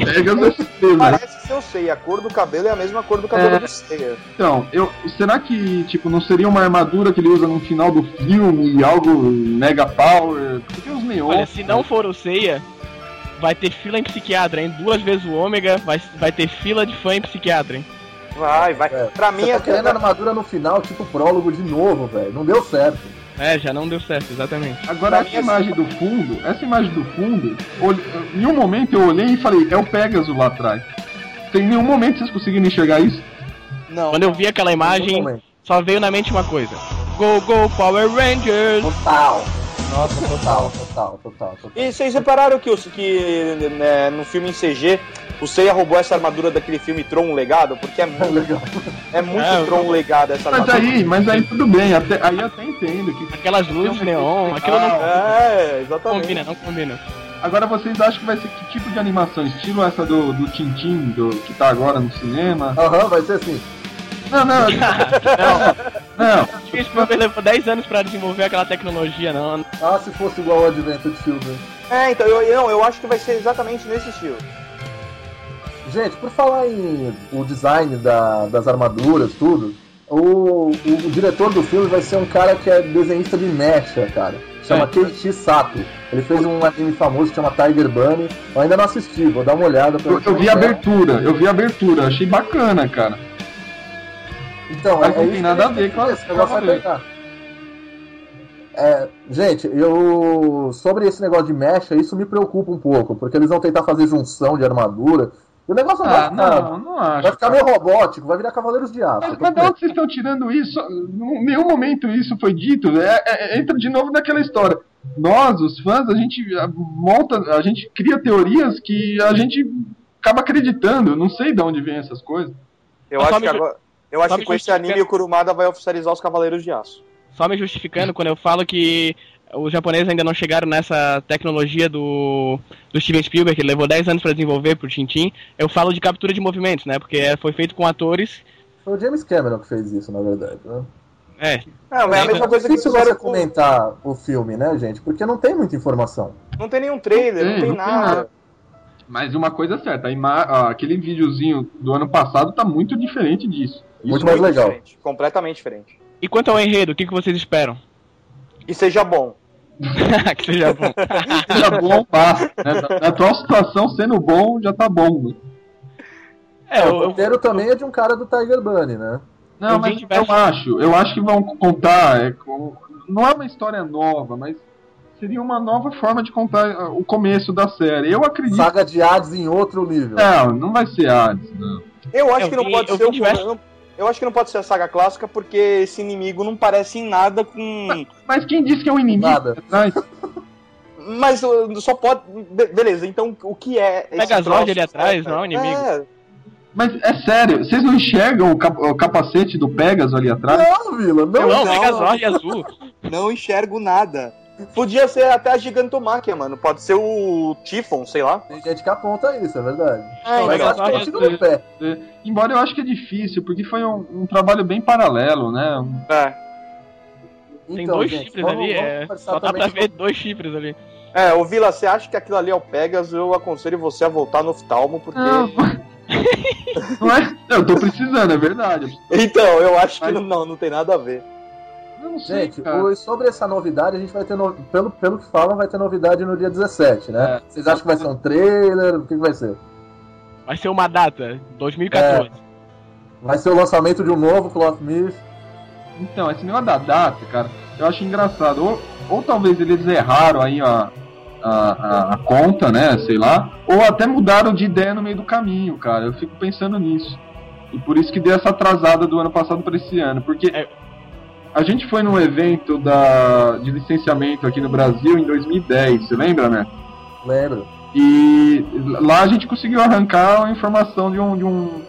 Pegas eu sei, né? Parece ser o Seiya, a cor do cabelo é a mesma cor do cabelo É. do Seiya. Então, eu, será que, tipo, não seria uma armadura que ele usa no final do filme, algo mega power? Porque os neons... Olha, se não for o Seiya, vai ter fila em psiquiatra, hein? Duas vezes o ômega, vai, vai ter fila de fã em psiquiatra, hein? Vai, vai. É. Pra mim Você é. tá querendo armadura no final, tipo prólogo de novo, velho. Não deu certo. É, já não deu certo, exatamente. Agora, essa imagem do fundo, essa imagem do fundo, olhe- em um momento eu olhei e falei, é o Pegasus lá atrás. Em nenhum momento vocês conseguiram enxergar isso? Não. Quando eu vi aquela imagem, só veio na mente uma coisa. Go, go, Power Rangers! Total. Nossa, total, total, total, total. E vocês repararam que, que né, no filme em CG, o Seiya roubou essa armadura daquele filme Tron Legado? Porque é muito, Legal. é muito É, eu- Tron Legado essa Mas armadura. aí, mas aí tudo bem, até, aí eu até entendo que Aquelas luzes neon, aquilo não É, exatamente. combina, não combina. Agora vocês acham que vai ser que tipo de animação? Estilo essa do, do Tintin, do, que tá agora no cinema? Aham, vai ser assim. Não, não, não. O Spielberg levou 10 anos pra desenvolver aquela tecnologia, não. Ah, se fosse igual o Adventure Children. É, então, eu, eu- não, eu acho que vai ser exatamente nesse estilo. Gente, por falar em o design da- das armaduras, tudo, o, o- o diretor do filme vai ser um cara que é desenhista de mecha, cara. Chama É. Keiichi Sato. Ele fez um anime famoso que chama Tiger Bunny. Eu ainda não assisti, vou dar uma olhada. pra Eu, eu vi a abertura, eu vi a abertura, achei bacana, cara. Então, Mas não é tem isso nada a ver com a- esse negócio com a vai pegar. É, gente, eu sobre esse negócio de mecha, isso me preocupa um pouco, porque eles vão tentar fazer junção de armadura. E o negócio não vai Ah, ficar, não, não acho. vai ficar meio robótico, vai virar Cavaleiros de Aço. Mas, mas de onde vocês estão tirando isso? Em nenhum momento isso foi dito. É- é- entra de novo naquela história. Nós, os fãs, a gente ah, monta, a gente cria teorias que a gente acaba acreditando. Eu não sei de onde vem essas coisas. Eu Só acho me que ju- agora. Eu acho que com esse anime o Kurumada vai oficializar os Cavaleiros de Aço. Só me justificando quando eu falo que os japoneses ainda não chegaram nessa tecnologia do, do Steven Spielberg, que ele levou 10 anos para desenvolver pro Tintin, eu falo de captura de movimentos, né? Porque é- foi feito com atores. Foi o James Cameron que fez isso, na verdade. Né? É, É, mas é a mesma coisa que difícil fizeram você com... comentar o filme, né, gente? Porque não tem muita informação. Não tem nenhum trailer, não Não tem, tem não tem nada. nada. Mas uma coisa é certa, a ima- ah, aquele videozinho do ano passado tá muito diferente disso. Isso Muito mais legal. Diferente, completamente diferente. E quanto ao enredo, o que, que vocês esperam? E seja bom. que seja bom. seja bom, passa. Né? Na, na atual situação, sendo bom, já tá bom. Né? É, o roteiro também é de um cara do Tiger Bunny, né? Não, mas tivesse... eu acho, eu acho que vão contar. É, não é uma história nova, mas seria uma nova forma de contar uh, o começo da série. Eu acredito. Saga de Hades em outro nível. Não, não vai ser Hades, não. Eu acho Eu que não vi- pode ser o diversos- eu acho que não pode ser a saga clássica porque esse inimigo não parece em nada com. Mas quem disse que é um inimigo Nada. atrás? Mas uh, só pode. be- Beleza, então o que é. esse Megazord ali atrás, não é um inimigo. É, Mas é sério, vocês não enxergam o, cap- o capacete do Pegasus ali atrás? Não, Vila, não. Não, não. Megazord azul. não enxergo nada. Podia ser até a gigantomáquia, mano. Pode ser o Tifon, sei lá. Tem gente que aponta isso, é verdade. É, Mas então. acho que continua no pé. É, embora eu acho que é difícil, porque foi um, um trabalho bem paralelo, né? É. Tem Então, dois gente, chifres vamos- ali, vamos é, só dá pra ver dois chifres ali. É, ô Vila, você acha que aquilo ali é o Pegasus? Eu aconselho você a voltar no oftalmo, porque. Não, não é? Eu tô precisando, é verdade. Então, eu acho que Mas- não, não, não tem nada a ver. Eu não sei, Gente, cara. sobre essa novidade, a gente vai ter, no- pelo, pelo que falam, vai ter novidade no dia 17, né? É. Vocês acham que vai ser um trailer? O que, que vai ser? Vai ser uma data, 2014. Vai ser o lançamento de um novo Call of Myth? Então, esse negócio da data, cara, eu acho engraçado. Ou, ou talvez eles erraram aí a, a, a- a conta, né? Sei lá. Ou até mudaram de ideia no meio do caminho, cara. Eu fico pensando nisso. E por isso que deu essa atrasada do ano passado para esse ano. Porque É. a gente foi num evento da, de licenciamento aqui no Brasil em 2010, você lembra, né? Lembro. E lá a gente conseguiu arrancar a informação de um, de um,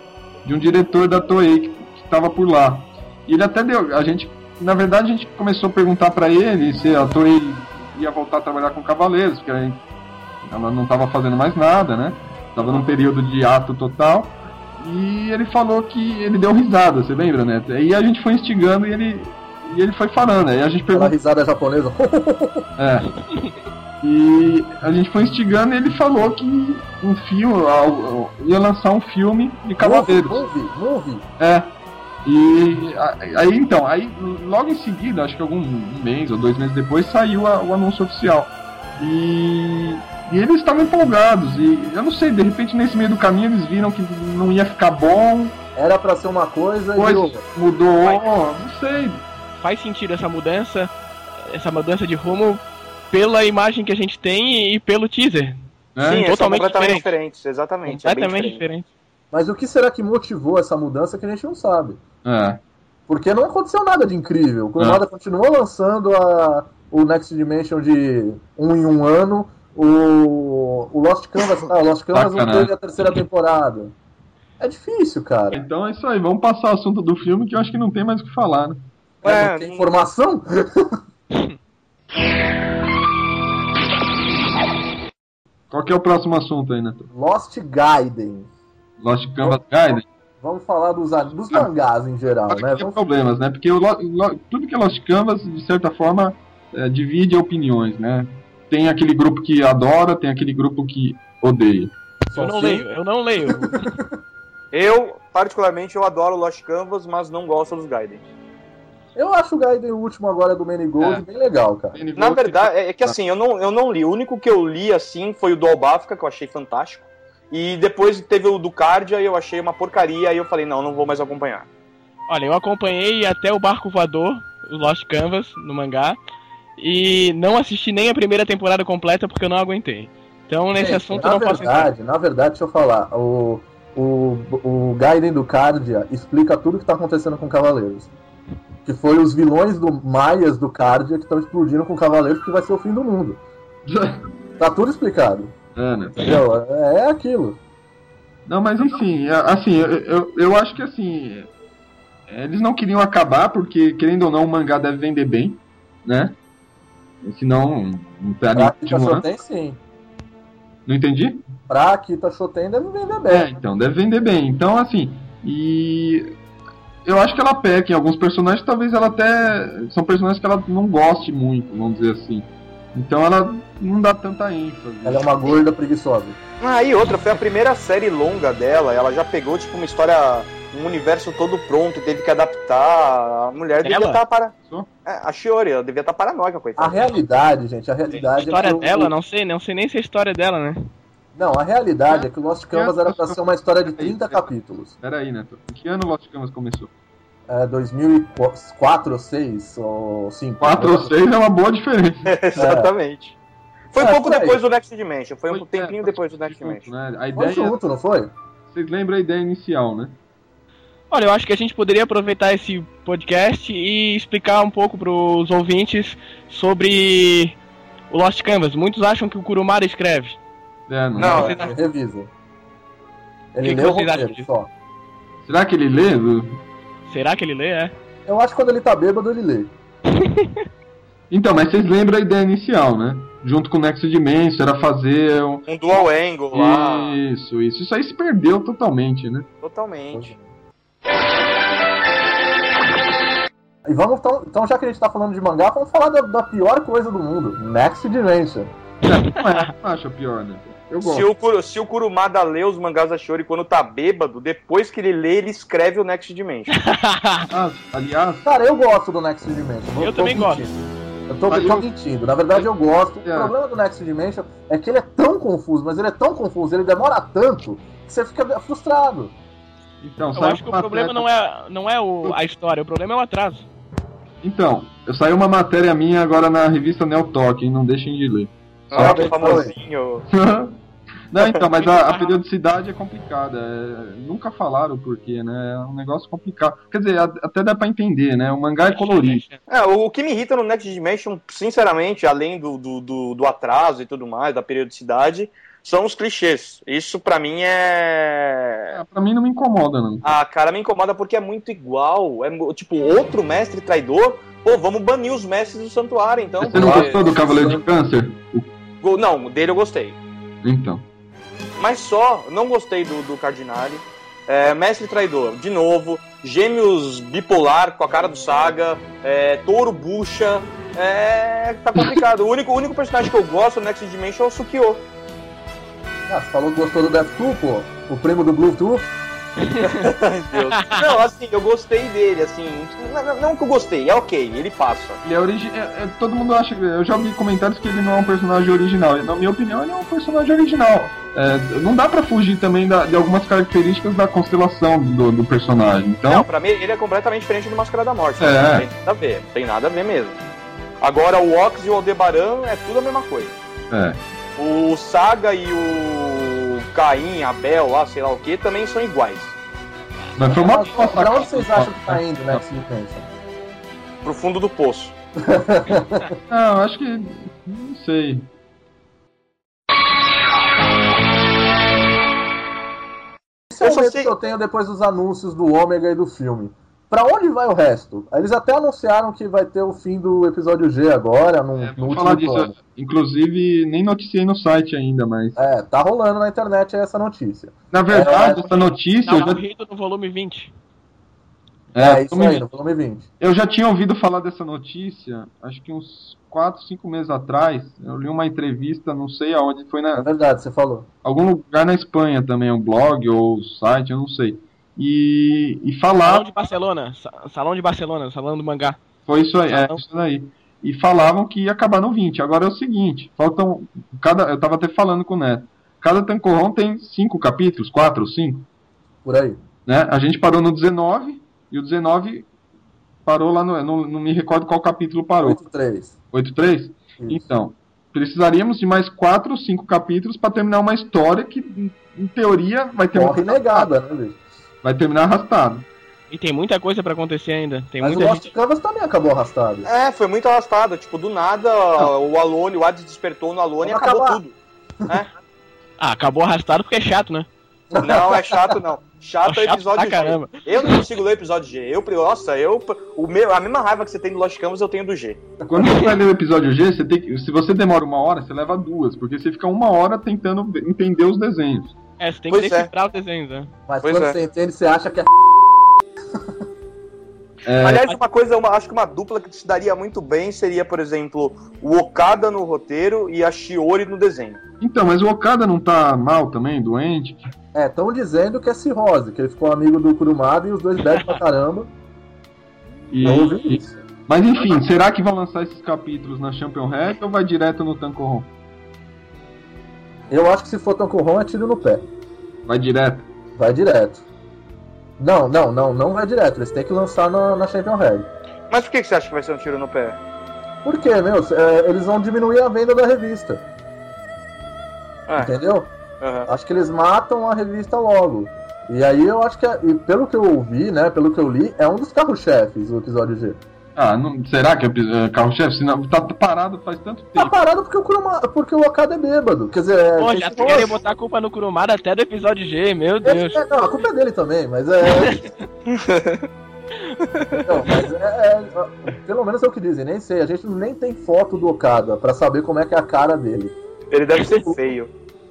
de um diretor da Toei que estava por lá. E ele até deu. A gente, na verdade, a gente começou a perguntar para ele se a Toei ia voltar a trabalhar com Cavaleiros, porque ela não estava fazendo mais nada, né? Estava num período de ato total. E ele falou que ele deu risada, você lembra, né? E a gente foi instigando e ele, e ele foi falando. Aí a gente Aquela perguntou. risada japonesa. É. E a gente foi instigando e ele falou que um filme, ia lançar um filme de Cavaleiros. Movie, movie. É. E aí então, aí logo em seguida, acho que algum um mês ou dois meses depois, saiu a- o anúncio oficial. E, e eles estavam empolgados. E eu não sei, de repente nesse meio do caminho eles viram que não ia ficar bom, Era pra ser uma coisa e coisa outra. mudou, Vai. não sei. Faz sentido essa mudança, essa mudança de rumo pela imagem que a gente tem e pelo teaser. Né? Sim, são totalmente completamente diferente. exatamente. é bem Completamente diferente. diferente. Mas o que será que motivou essa mudança que a gente não sabe? É. Porque não aconteceu nada de incrível. O Kurumada continuou lançando a, o Next Dimension de um em um ano. O, o Lost Canvas, ah, o Lost Canvas não teve a terceira temporada. É difícil, cara. Então é isso aí, vamos passar o assunto do filme que eu acho que não tem mais o que falar, né? É, não tem informação? Qual que é o próximo assunto aí, Neto? Lost Gaiden. Lost Canvas Guide? Vamos falar dos, dos mangás em geral, Acho né? Vamos, problemas, né? Porque o tudo que é Lost Canvas, de certa forma, é, divide opiniões, né? Tem aquele grupo que adora, tem aquele grupo que odeia. Eu não leio, eu não leio. Eu, particularmente, eu adoro Lost Canvas, mas não gosto dos Gaiden. Eu acho o Gaiden o último agora do Many Gold É. bem legal, cara. Na verdade, é é que assim, eu não, eu não li. O único que eu li, assim, foi o do Albafka, que eu achei fantástico. E depois teve o do Cardia e eu achei uma porcaria, aí eu falei, não, não vou mais acompanhar. Olha, eu acompanhei até o Barco Voador, o Lost Canvas, no mangá, e não assisti nem a primeira temporada completa porque eu não aguentei. Então, nesse Gente, assunto, na eu não posso entrar. verdade, na verdade, deixa eu falar. O, o, o Gaiden do Cardia explica tudo que tá acontecendo com Cavaleiros. Que foi os vilões do Maias do Cardia que estão explodindo com Cavaleiros que vai ser o fim do mundo. Tá tudo explicado. é, né? É, é aquilo. Não, mas enfim, é, assim, eu, eu, eu acho que assim. é, Eles não queriam acabar, porque, querendo ou não, o mangá deve vender bem, né? Senão, não tá Pra Akita continuando. Shoten, sim. Não entendi? Pra Akita Shoten deve vender É, bem. então, deve vender bem. Então, assim, e eu acho que ela peca em alguns personagens, talvez ela até. São personagens que ela não goste muito, vamos dizer assim. Então ela não dá tanta ênfase. Ela é uma gorda preguiçosa. Ah, e outra, foi a primeira série longa dela, ela já pegou, tipo, uma história, um universo todo pronto, e teve que adaptar. A mulher devia Ela? estar para. É, a Shiori, ela devia estar paranoica, A coitada. realidade, gente, a A realidade história é dela, não sei, não sei nem se é a história dela, né? Não, a realidade é que o Lost Canvas era pra ser uma história de 30 capítulos. Pera aí, Neto. Em que ano Lost Canvas começou? é, 2004 ou 6 ou 5. 4 ou 6 é uma boa diferença. Exatamente. Foi um É, pouco depois do Next Dimension, foi um Foi- tempinho é, depois do Next junto, Dimension. né? A Foi ideia, junto, não foi? vocês lembram a ideia inicial, né? Olha, eu acho que a gente poderia aproveitar esse podcast e explicar um pouco pros ouvintes sobre o Lost Canvas. Muitos acham que o Kurumada escreve. É, não. Não, Vocês acham- Revisa. Ele que que lê o vocês acham roteiro só. Será que ele lê? Será que ele lê? É. Eu acho que quando ele tá bêbado, ele lê. Então, mas vocês lembram a ideia inicial, né? Junto com o Next Dimension, era fazer um... Um dual angle lá, Isso, isso. Isso aí se perdeu totalmente, né? totalmente. E vamos, então, então, já que a gente tá falando de mangá, vamos falar da, da pior coisa do mundo: Next Dimension. Não é, não acho pior, né? Eu gosto. Se o, Kuro- se o Kurumada lê os mangás da Shory quando tá bêbado, depois que ele lê, ele escreve o Next Dimension. Ah, aliás, Cara, eu gosto do Next Dimension. Eu também gosto. mentindo. Eu tô, Mas tô eu- mentindo. Na verdade, eu gosto. É. O problema do Next Dimension é que ele é tão confuso, mas ele é tão confuso, ele demora tanto, que você fica frustrado. então, Eu acho que o problema não é, não é o, a história, o problema é o atraso. Então, eu saiu uma matéria minha agora na revista Neotalk, hein? Não deixem de ler. Ah, famosinho. Não, então, mas a, a periodicidade é complicada. é, nunca falaram o porquê, né? É um negócio complicado. Quer dizer, a- até dá pra entender, né? O mangá é colorido. É, o, o que me irrita no Next Dimension, sinceramente, além do, do, do, do atraso e tudo mais, da periodicidade, são os clichês. Isso pra mim é. É, pra mim não me incomoda, não. Ah, cara, me incomoda porque é muito igual. É tipo, outro mestre traidor. Pô, vamos banir os mestres do santuário, então. Você não gostou do Cavaleiro de Câncer? Não, dele eu gostei. Então. Mas só, não gostei do, do Cardinale. É, Mestre Traidor, de novo. Gêmeos bipolar com a cara do Saga. É, Touro Bucha. É. tá complicado. o, único, o único personagem que eu gosto no Next Dimension é o Sukio. Ah, você falou que gostou do Death Tool, pô? O primo do Bluetooth? Não, assim, eu gostei dele, assim. Não, não- que eu gostei, é ok, ele passa. Ele é origi... é- é- todo mundo acha que. Eu já vi comentários que ele não é um personagem original. Na minha opinião, ele é um personagem original. É, não dá pra fugir também da- de algumas características da constelação do, do personagem. Então, Não, pra mim ele é completamente diferente do Máscara da Morte. É. Não tem nada a ver, não tem nada a ver mesmo. Agora o Ox e o Aldebaran é tudo a mesma coisa. é. O Saga e o Caim, Abel, lá, sei lá o que, também são iguais. Mas foi uma Mas pra onde vocês acham que tá indo o Next Dimension? Pro fundo do poço. Não, acho que. Não sei. Esse é Eu o medo sei- que eu tenho depois dos anúncios do Ômega e do filme. Pra onde vai o resto? Eles até anunciaram que vai ter o fim do episódio G agora, no, É, no último falar disso. plano. Inclusive, nem noticiei no site ainda, mas. É, tá rolando na internet essa notícia. Na verdade, É, essa notícia. Tá Eu já, morrido no volume 20. É, isso eu me- aí, no volume 20. Eu já tinha ouvido falar dessa notícia, acho que uns 4, 5 meses atrás. Eu li uma entrevista, não sei aonde, foi É na verdade, você falou. algum lugar na Espanha também, um blog ou site, eu não sei. E, e Salão falavam, de Barcelona. Sa- Salão de Barcelona, salão do mangá. foi isso aí, é isso daí. E falavam que ia acabar no 20. Agora é o seguinte, faltam cada, eu tava até falando com o Neto. Cada Tancorron tem 5 capítulos, 4 ou 5, Por aí. né? A gente parou no 19 e o 19 parou lá no, não, não me recordo qual capítulo parou. 8-3. 8.3? Isso. Então, precisaríamos de mais 4 ou 5 capítulos para terminar uma história que, em- teoria, vai ter Corre negada, né, bicho? Vai terminar arrastado. E tem muita coisa pra acontecer ainda. Tem Mas o muita Lost gente. Canvas também acabou arrastado. É, foi muito arrastado. Tipo, do nada o Alone, o Hades despertou no Alone e Vamos acabou acabar. tudo. Ah, acabou arrastado porque é chato, né? Não, é chato não. Chato é o Chato episódio G. caramba. Eu não consigo ler o episódio G. Eu, nossa, eu. O meu, a mesma raiva que você tem do Lost Canvas, eu tenho do G. Quando você vai ler o episódio G, você tem que, se você demora uma hora, você leva duas, porque você fica uma hora tentando entender os desenhos. É, você tem que Pois é. decifrar os desenhos, né? Mas Pois quando é. você entende, você acha que é. É, Aliás, uma coisa, uma, acho que uma dupla que se daria muito bem seria, por exemplo, o Okada no roteiro e a Shiori no desenho. Então, mas o Okada não tá mal também, doente? É, estão dizendo que é cirrose, que ele ficou amigo do Kurumada e os dois bebem pra caramba. E, e- isso. mas enfim, será que vão lançar esses capítulos na Champion Rap ou vai direto no Tancorron? Eu acho que se for Tankurron é tiro no pé. Vai direto. Vai direto. Não, não, não, não vai direto. Eles têm que lançar na, na Champion Red. Mas por que que você acha que vai ser um tiro no pé? Por quê, meu? É, eles vão diminuir a venda da revista. É. Entendeu? aham. Acho que eles matam a revista logo. E aí eu acho que, é- e pelo que eu ouvi, né, pelo que eu li, é um dos carro-chefes o episódio G. Ah, não, será que é é carro-chefe? Tá parado faz tanto Tá tempo. parado porque o, Kuruma, porque o Okada é bêbado. Quer dizer, é, Pô, tem já que- querem botar a culpa no Kurumada até do episódio G, meu Deus. É, não, a culpa é dele também, mas é. não, mas é, é- Pelo menos é o que dizem, nem sei. A gente nem tem foto do Okada pra saber como é que é a cara dele. Ele deve ser feio.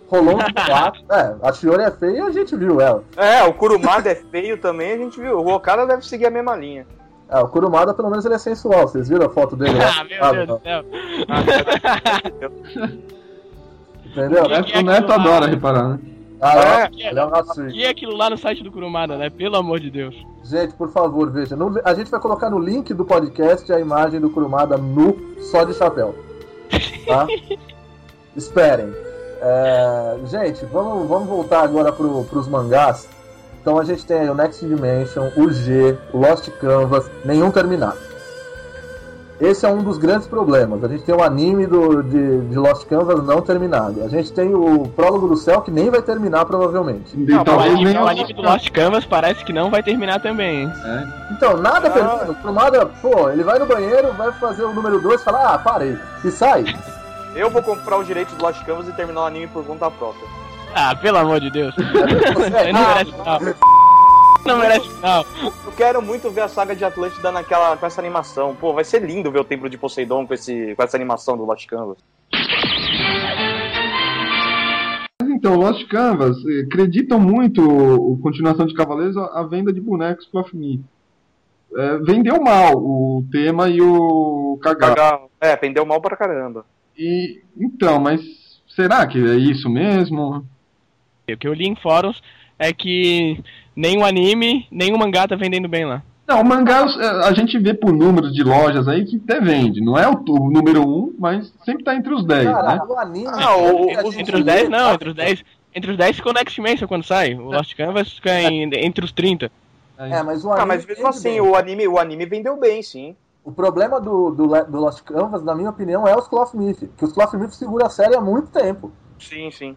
Rolou um boato. É, a Shiori é feia e a gente viu ela. É, o Kurumada é feio também, a gente viu. O Okada deve seguir a mesma linha. É, o Kurumada, pelo menos, ele é sensual. Vocês viram a foto dele lá? Ah, meu Deus do céu. Entendeu? O Neto, o Neto adora reparar, né? Ah, É. é, ele é. E aquilo lá no site do Kurumada, né? Pelo amor de Deus. Gente, por favor, veja. no- a gente vai colocar no link do podcast a imagem do Kurumada nu, só de chapéu. Tá? Esperem. É, gente, vamos, vamos voltar agora pro, pros mangás. Então a gente tem aí o Next Dimension, o G, o Lost Canvas, nenhum terminado. Esse é um dos grandes problemas. A gente tem o anime do, de, de Lost Canvas não terminado. A gente tem o Prólogo do Céu que nem vai terminar provavelmente. Não, o talvez anime, nem o anime do Lost Canvas parece que não vai terminar também, hein? É, Então, nada Ah. termina. O pô, ele vai no banheiro, vai fazer o número 2 e fala, ah, parei. E sai. Eu vou comprar os direitos do Lost Canvas e terminar o anime por conta própria. Ah, pelo amor de Deus. Ele não merece final. Não merece final. Eu quero muito ver a saga de Atlântida naquela, com essa animação. Pô, vai ser lindo ver o Templo de Poseidon com, esse, com essa animação do Lost Canvas. Mas então, Lost Canvas eh, acreditam muito o, o continuação de Cavaleiros à, à venda de bonecos Cloth Me. É, vendeu mal o tema e o Kagá. Cagar- É, pendeu mal pra caramba. E então, mas será que é isso mesmo? O que eu li em fóruns é que nem o anime, nem o mangá tá vendendo bem lá. Não, o mangá eh, a gente vê por números de lojas aí que até vende. Não é o, o número 1, mas sempre tá entre os 10, Cara, né? o anime. Ah, o- a os- gente Entre os lê, 10, não, entre os 10. Entre os 10 ficou o Next Dimension quando sai. O Lost Canvas fica em- entre os 30. É, mas o anime. Ah, mas mesmo assim, bem. o anime, o anime vendeu bem, sim. O problema do, do, do Lost Canvas, na minha opinião, é os Cloth Myth. Que os Cloth Myth segura a série há muito tempo. Sim, sim.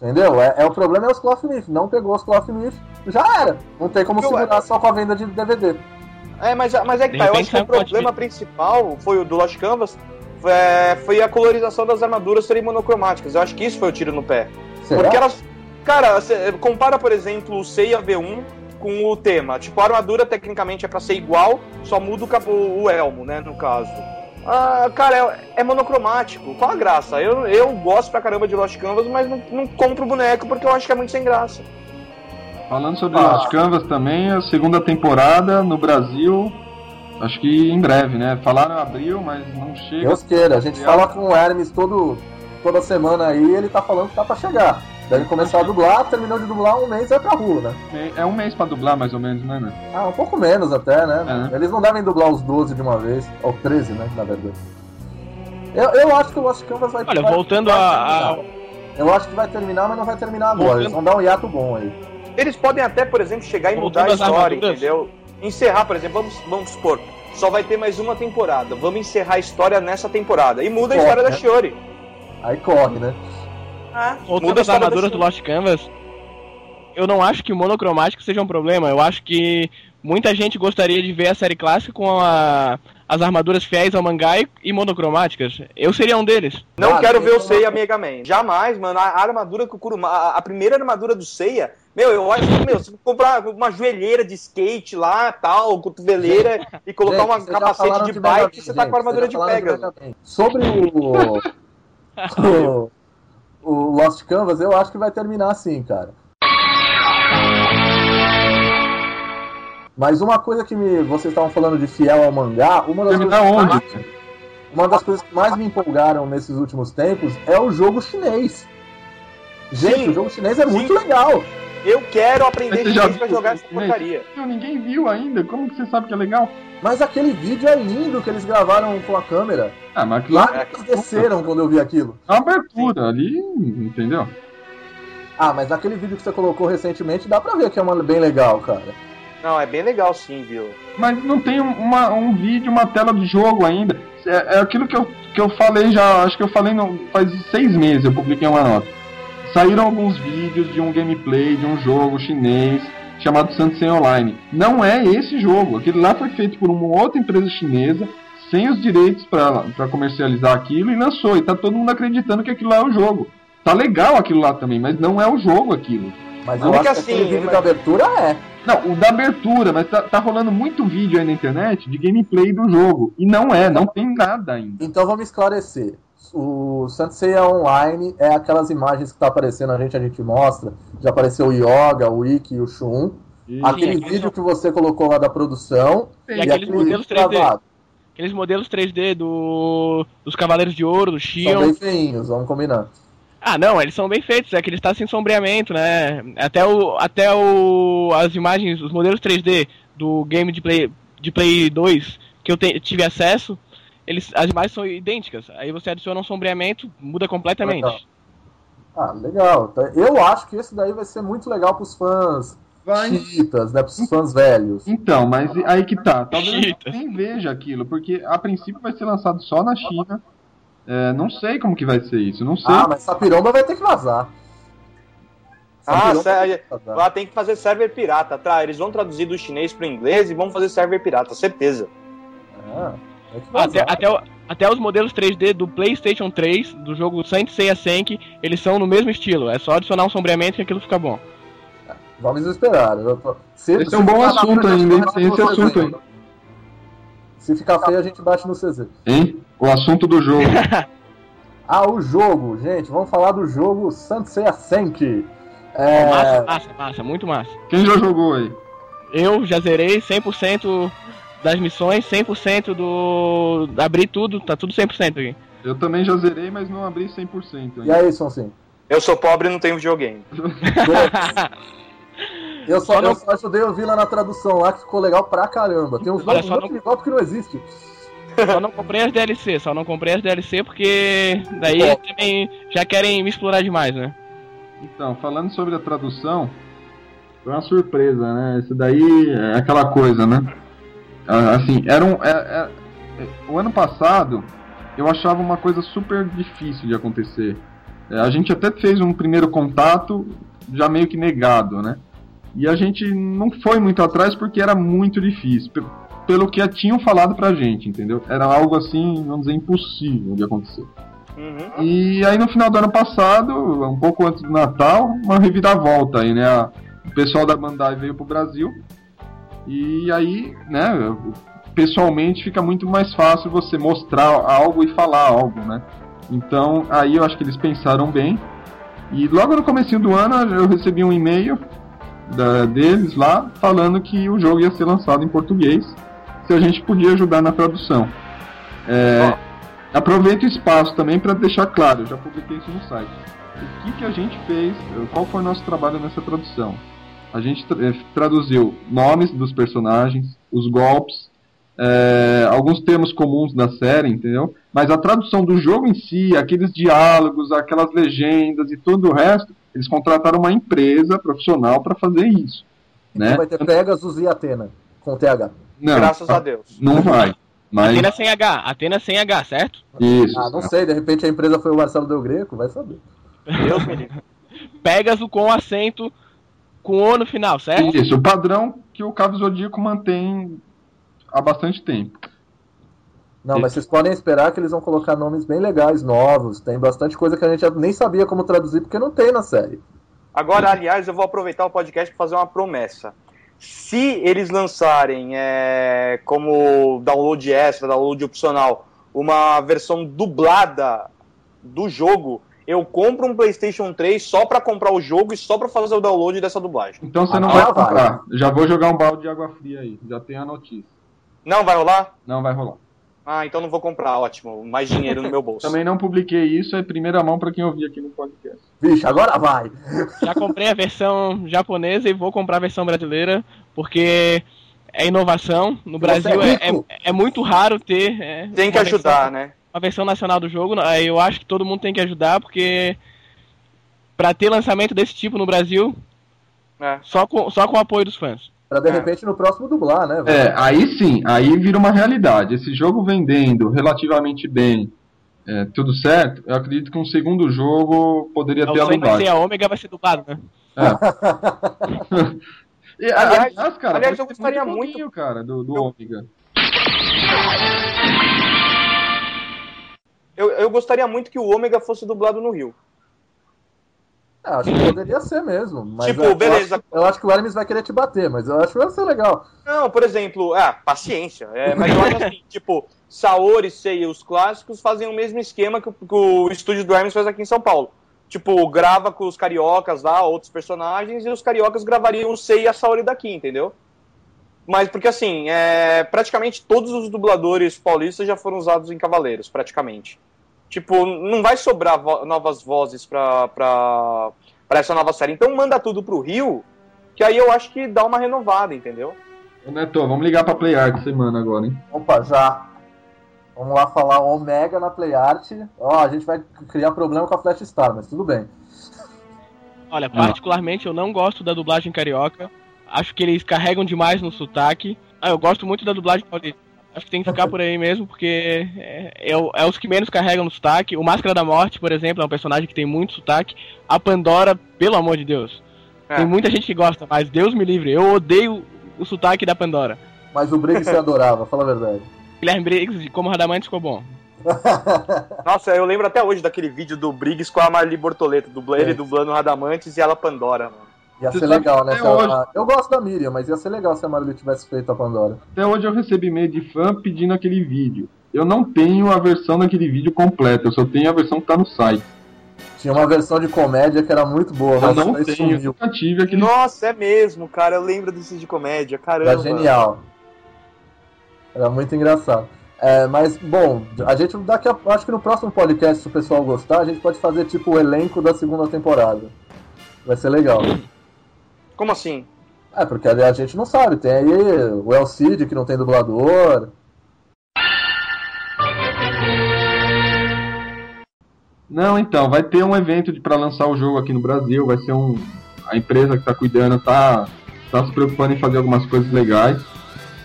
Entendeu? É, é o problema é os Cloth Myth. Não pegou os Cloth Myth, já era. Não tem como Eu- segurar só com a venda de DVD. É, mas, mas é que tá, eu acho que sai o problema principal foi o do Lost Canvas é, foi a colorização das armaduras serem monocromáticas. Eu acho que isso foi o tiro no pé. Será? Porque elas. Cara, cê compara, por exemplo, o Seiya V1 com o tema. Tipo, a armadura tecnicamente é pra ser igual, só muda o, capo- o elmo, né, no caso. Ah, cara, é, é monocromático. Qual a graça? Eu, eu gosto pra caramba de Lost Canvas, mas não, não compro o boneco porque eu acho que é muito sem graça. Falando sobre Ah. Lost Canvas também, a segunda temporada no Brasil, acho que em breve, né? Falaram em abril, mas não chega. Deus queira. A gente fala com o Hermes todo, toda semana aí ele tá falando que tá pra chegar. Deve começar a dublar, terminou de dublar um mês e vai pra rua, né? É um mês pra dublar, mais ou menos, né? né? Ah, um pouco menos até, né? É. Eles não devem dublar os 12 de uma vez. Ou 13, né? Na verdade. Eu, eu acho que o Lost Canvas vai Olha, vai- voltando vai a- terminar. Eu acho que vai terminar, mas não vai terminar agora. Voltando- Eles vão dar um hiato bom aí. Eles podem até, por exemplo, chegar e Voltando mudar a história, entendeu? Encerrar, por exemplo, vamos, vamos supor, só vai ter mais uma temporada. Vamos encerrar a história nessa temporada. E muda a Corre, história da né? Shiori. Aí corre, né? Voltando muda a às história armaduras do Lost Canvas, eu não acho que o monocromático seja um problema. Eu acho que muita gente gostaria de ver a série clássica com a- as armaduras fiéis ao mangá e, e monocromáticas. Eu seria um deles. Não Ah, quero ver o Seiya Mega Man. Jamais, mano. A a armadura que o Kuruma. A, a primeira armadura do Seiya. Meu, eu acho que, meu, se comprar uma joelheira de skate lá, tal, cotoveleira e colocar Gente, uma capacete de Mega bike, você tá gente, com a armadura de Pegasus. Mega Man. Sobre o, o, Lost Canvas, eu acho que vai terminar assim, cara. Mas uma coisa que me, vocês estavam falando de fiel ao mangá, uma das, coisas, onde? que mais- uma das coisas que mais me empolgaram nesses últimos tempos é o jogo chinês. Gente, Sim. o jogo chinês é Sim. muito legal. Eu quero aprender chinês pra jogar essa porcaria. Ninguém viu ainda. Como que você sabe que é legal? Mas aquele vídeo é lindo que eles gravaram com a câmera. Ah, mas aquilo lá Lá eles desceram quando eu vi aquilo. é uma abertura ali, entendeu? Ah, mas naquele vídeo que você colocou recentemente dá pra ver que é uma, bem legal, cara. Não, é bem legal sim, viu? Mas não tem uma, um vídeo, uma tela do jogo ainda. É, é, aquilo que eu, que eu falei já, acho que eu falei no, faz seis meses, eu publiquei uma nota. Saíram alguns vídeos de um gameplay de um jogo chinês chamado Sansen Online. Não é esse jogo. Aquele lá foi feito por uma outra empresa chinesa, sem os direitos para comercializar aquilo, e lançou. E tá todo mundo acreditando que aquilo lá é o jogo. Tá legal aquilo lá também, mas não é o jogo aquilo. Mas eu acho que assim, vídeo mas... da abertura é. Não, o da abertura, mas tá, tá, rolando muito vídeo aí na internet de gameplay do jogo. E não é, não tem nada ainda. Então vamos esclarecer. O Sensei Online é aquelas imagens que tá aparecendo a gente, a gente mostra. Já apareceu o Yoga, o Wiki e o Shun. E... Aquele Sim, vídeo que você colocou lá da produção. E, e aqueles modelos 3D. Gravado. Aqueles modelos 3D do, dos Cavaleiros de Ouro, do Shion. São bem feinhos, vamos combinar. Ah, não, eles são bem feitos, é que eles estão sem sombreamento, né? Até o até o as imagens, os modelos 3D do game de Play de Play 2 que eu te, tive acesso, eles as imagens são idênticas. Aí você adiciona um sombreamento, muda completamente. Legal. Ah, legal. Então, eu acho que esse daí vai ser muito legal para os fãs vai. chiitas, né, para os fãs velhos. Então, mas aí que tá. Talvez nem veja aquilo, porque a princípio vai ser lançado só na China. É, não sei como que vai ser isso, não sei. Ah, mas Sapiromba vai ter que vazar. Ah, sério. Lá tem que fazer server pirata, tá? Eles vão traduzir do chinês pro inglês e vão fazer server pirata, certeza. Ah, até, até, até, os modelos 3D do PlayStation 3, do jogo Saint Seiya Senki, eles são no mesmo estilo. É só adicionar um sombreamento que aquilo fica bom. Vamos esperar. Se, Esse é um bom assunto ainda, hein? Esse assunto aí. Se ficar feio, a gente bate no CZ. Hein? O assunto do jogo. ah, o jogo, gente. Vamos falar do jogo Sansei Senki. É... Massa, massa, massa, muito massa. Quem já jogou aí? Eu já zerei 100% das missões, 100% do. Abri tudo, tá tudo 100% aqui. Eu também já zerei, mas não abri 100%. Ainda. E aí, Sonsim? Eu sou pobre e não tenho videogame. Eu só, só, não... eu só ajudei a ouvir lá na tradução lá, que ficou legal pra caramba. Tem uns nomes não... igual porque não existe. Só não comprei as DLC, só não comprei as DLC porque daí é. também já querem me explorar demais, né? Então, falando sobre a tradução, foi uma surpresa, né? Isso daí é aquela coisa, né? Assim, era um. É, é, é, o ano passado eu achava uma coisa super difícil de acontecer. É, a gente até fez um primeiro contato já meio que negado, né? E a gente não foi muito atrás porque era muito difícil. Pelo que tinham falado pra gente, entendeu? Era algo assim, vamos dizer, impossível de acontecer. Uhum. E aí no final do ano passado, um pouco antes do Natal, uma reviravolta aí, né? O pessoal da Bandai veio pro Brasil. E aí, né, pessoalmente fica muito mais fácil você mostrar algo e falar algo, né? Então, aí eu acho que eles pensaram bem. E logo no começo do ano eu recebi um e-mail da, deles lá falando que o jogo ia ser lançado em português, se a gente podia ajudar na tradução. É, aproveito o espaço também para deixar claro, já publiquei isso no site. O que, que a gente fez, qual foi o nosso trabalho nessa tradução? A gente é, traduziu nomes dos personagens, os golpes, é, alguns termos comuns da série, entendeu? Mas a tradução do jogo em si, aqueles diálogos, aquelas legendas e todo o resto, eles contrataram uma empresa profissional para fazer isso. Então né? vai ter Pegasus e Atena, com TH. Não, Graças a Deus. Não vai. Mas... Atena sem H, Atena sem H, certo? Isso. Ah, não sei, de repente a empresa foi o Marcelo Del Greco, vai saber. Deus me Pegasus com acento com O no final, certo? Isso, o padrão que o Cabo Zodíaco mantém há bastante tempo. Não, mas vocês podem esperar que eles vão colocar nomes bem legais, novos. Tem bastante coisa que a gente nem sabia como traduzir porque não tem na série. Agora, aliás, eu vou aproveitar o podcast para fazer uma promessa. Se eles lançarem é, como download extra, download opcional, uma versão dublada do jogo, eu compro um PlayStation 3 só para comprar o jogo e só para fazer o download dessa dublagem. Então você não ah, vai comprar. Já vou jogar um balde de água fria aí. Já tem a notícia. Não vai rolar? Não vai rolar. Ah, então não vou comprar, ótimo. Mais dinheiro no meu bolso. Também não publiquei isso, é primeira mão para quem ouvir aqui no podcast. Vixe, agora vai! Já comprei a versão japonesa e vou comprar a versão brasileira, porque é inovação. No Brasil é, é, é, muito raro ter. É, tem que ajudar, versão, né? Uma versão nacional do jogo, eu acho que todo mundo tem que ajudar, porque para ter lançamento desse tipo no Brasil, é. só, com, só com o apoio dos fãs. Pra de repente no próximo dublar, né? velho? É, aí sim, aí vira uma realidade. Esse jogo vendendo relativamente bem, é, tudo certo, eu acredito que um segundo jogo poderia O ter a sonho vai ser dublagem. a Ômega, vai ser dublado, né? E, Aliás- cara, aliás, eu gostaria muito muito- cara, do, do Eu- Ômega. Eu, eu gostaria muito que o Ômega fosse dublado no Rio. É, acho que poderia ser mesmo. Mas Tipo, eu, beleza. Eu acho, eu acho que o Hermes vai querer te bater, mas eu acho que vai ser legal. Não, por exemplo, ah, paciência. É, mas eu acho assim, tipo, Saori, Sei e os clássicos fazem o mesmo esquema que, o- que o estúdio do Hermes faz aqui em São Paulo. Tipo, grava com os cariocas lá, outros personagens, e os cariocas gravariam o Sei e a Saori daqui, entendeu? Mas porque assim, é, praticamente todos os dubladores paulistas já foram usados em Cavaleiros, praticamente. Tipo, não vai sobrar vo- novas vozes pra, pra, pra essa nova série. Então manda tudo pro Rio, que aí eu acho que dá uma renovada, entendeu? Ô, Neto, vamos ligar pra PlayArt semana agora, hein? Opa, já. Vamos lá falar Omega na PlayArt. Ó, a gente vai criar problema com a Flash Star, mas tudo bem. Olha, particularmente eu não gosto da dublagem carioca. Acho que eles carregam demais no sotaque. Ah, eu gosto muito da dublagem paulista. Acho que tem que ficar por aí mesmo, porque é, é é os que menos carregam no sotaque. O Máscara da Morte, por exemplo, é um personagem que tem muito sotaque. A Pandora, pelo amor de Deus. É. Tem muita gente que gosta, mas Deus me livre, eu odeio o sotaque da Pandora. Mas o Briggs se adorava, fala a verdade. Guilherme Briggs, como Radamantes, ficou bom. Nossa, eu lembro até hoje daquele vídeo do Briggs com a Marli Bortoleto, dubla, ele É. dublando Radamantes e ela Pandora, mano. Ia Você ser legal, né? hoje- Eu gosto da Miriam, mas ia ser legal se a Marli tivesse feito a Pandora. Até hoje eu recebi e-mail de fã pedindo aquele vídeo. Eu não tenho a versão daquele vídeo completa, eu só tenho a versão que tá no site. Tinha uma versão de comédia que era muito boa, Eu mas não tenho, sumiu. nunca tive aquele. Nossa, é mesmo, cara. Eu lembro desses de comédia, caramba. Era genial. Era muito engraçado. É, mas, bom, a gente daqui a, acho que no próximo podcast, se o pessoal gostar, a gente pode fazer tipo o elenco da segunda temporada. Vai ser legal. Como assim? É, porque a gente não sabe, tem aí o El Cid que não tem dublador. Não, então, vai ter um evento pra lançar o jogo aqui no Brasil, vai ser um. A empresa que tá cuidando tá, tá se preocupando em fazer algumas coisas legais.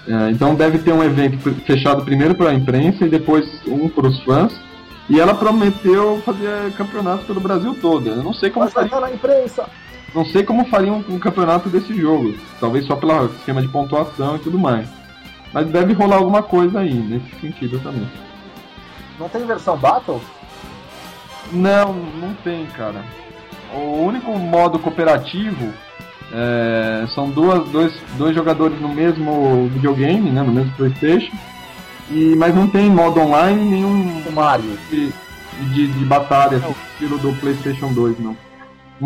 É, então deve ter um evento fechado primeiro para a imprensa e depois um para os fãs. E ela prometeu fazer campeonatos pelo Brasil todo. Eu não sei como Mas vai estar na imprensa. Não sei como faria um, um campeonato desse jogo. Talvez só pelo esquema de pontuação e tudo mais. Mas deve rolar alguma coisa aí nesse sentido também. Não tem versão Battle? Não, não tem, cara. O único modo cooperativo é, são duas, dois, dois jogadores no mesmo videogame, né, no mesmo PlayStation. E, mas não tem modo online nenhum O Mario. de, de, de batalha, assim, estilo do PlayStation 2, não.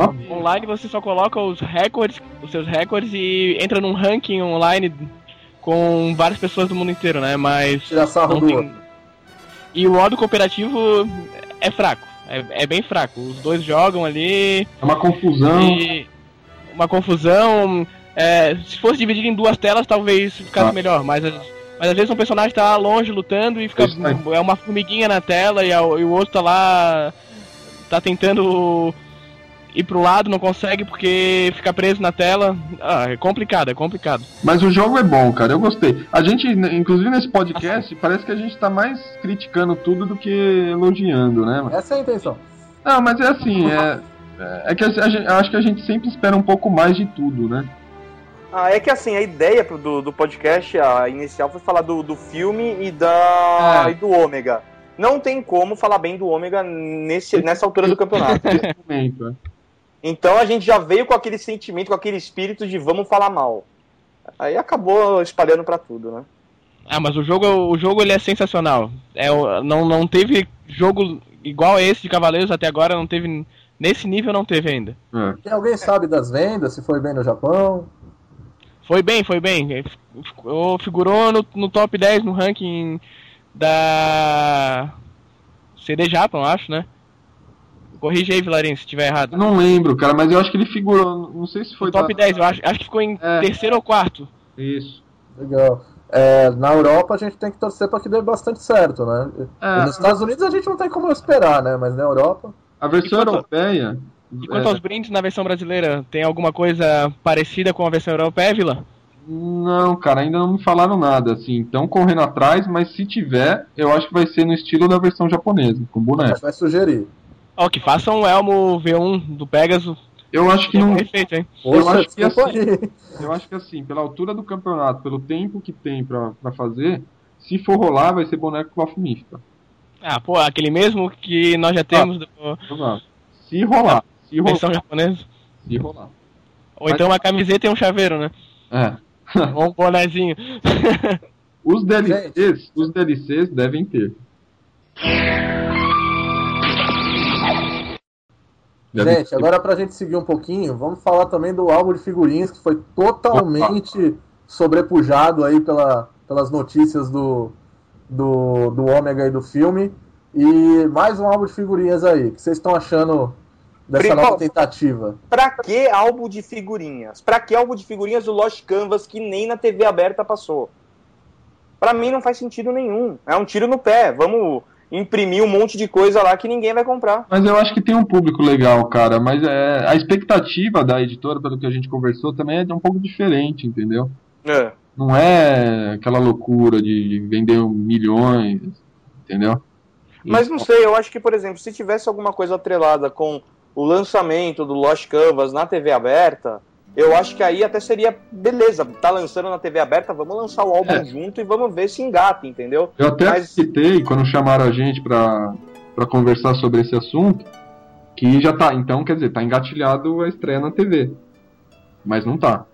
Uma Online você só coloca os recordes, os seus recordes e entra num ranking online com várias pessoas do mundo inteiro, né? Mas Tirar sarro do tem... outro. E o modo cooperativo é fraco, é, é bem fraco. Os dois jogam ali é uma confusão. e uma confusão. é, se fosse dividido em duas telas, talvez ficasse Ah. melhor, mas, mas às vezes um personagem tá longe lutando e fica aí. é uma formiguinha na tela e, a- e o outro tá lá tá tentando ir pro lado, não consegue porque fica preso na tela. Ah, é complicado, é complicado. Mas o jogo é bom, cara, eu gostei. A gente, inclusive nesse podcast, parece que a gente tá mais criticando tudo do que elogiando, né? Essa é a intenção. Não, mas é assim, é, é que gente, acho que a gente sempre espera um pouco mais de tudo, né? Ah, é que assim, a ideia do, do podcast a inicial foi falar do, do filme e, da, É. e do Ômega. Não tem como falar bem do Ômega nesse, nessa altura do campeonato. Então a gente já veio com aquele sentimento, com aquele espírito de vamos falar mal. Aí acabou espalhando pra tudo, né? Ah, mas o jogo, o jogo ele é sensacional. É, não, não teve jogo igual a esse de Cavaleiros até agora, não teve. Nesse nível não teve ainda. É. Alguém sabe das vendas, se foi bem no Japão? Foi bem, foi bem. Figurou no, no top 10 no ranking da CD Japão, acho, né? Corrige aí, Vilarinho, se estiver errado. Não lembro, cara, mas eu acho que ele figurou. Não sei se foi No top da- 10, eu acho, acho que ficou em É. terceiro ou quarto. Isso. Legal. É, na Europa a gente tem que torcer para que dê bastante certo, né? É, nos Estados Unidos a gente não tem como esperar, né? Mas na Europa. a versão E quanto- europeia. E quanto é, aos brindes na versão brasileira, tem alguma coisa parecida com a versão europeia, Vila? Não, cara, ainda não me falaram nada, assim, estão correndo atrás, mas se tiver, eu acho que vai ser no estilo da versão japonesa, com boneco. Vai sugerir. Ó, que façam um Elmo V1 do Pegasus. Eu acho que não. Perfeito, hein? Eu acho que assim-. Eu acho que assim, pela altura do campeonato, pelo tempo que tem pra, pra fazer, se for rolar, vai ser boneco Cloth Mística. Ah, pô, aquele mesmo que nós já temos do Provável. Se rolar, se rolar, versão japonesa. se rolar. Ou então uma camiseta e um chaveiro, né? É. Ou um bonezinho. Os DLCs, os DLCs devem ter. Gente, agora pra gente seguir um pouquinho, vamos falar também do álbum de figurinhas que foi totalmente sobrepujado aí pela, pelas notícias do, do, do Ômega e do filme. E mais um álbum de figurinhas aí. O que vocês estão achando dessa Primo- nova tentativa? Pra que álbum de figurinhas? Pra que álbum de figurinhas do Lost Canvas que nem na TV aberta passou? Pra mim não faz sentido nenhum. É um tiro no pé. Vamos imprimir um monte de coisa lá que ninguém vai comprar. Mas eu acho que tem um público legal, cara. Mas é, a expectativa da editora, pelo que a gente conversou, também é um pouco diferente, entendeu? É. Não é aquela loucura de de vender milhões, entendeu? Mas não sei, eu acho que, por exemplo, se tivesse alguma coisa atrelada com o lançamento do Lost Canvas na TV aberta, eu acho que aí até seria beleza. Tá lançando na TV aberta, vamos lançar o álbum É. junto e vamos ver se engata, entendeu? Eu até Mas- citei quando chamaram a gente pra, pra conversar sobre esse assunto, que já tá, então quer dizer, tá engatilhado a estreia na TV. Mas não tá.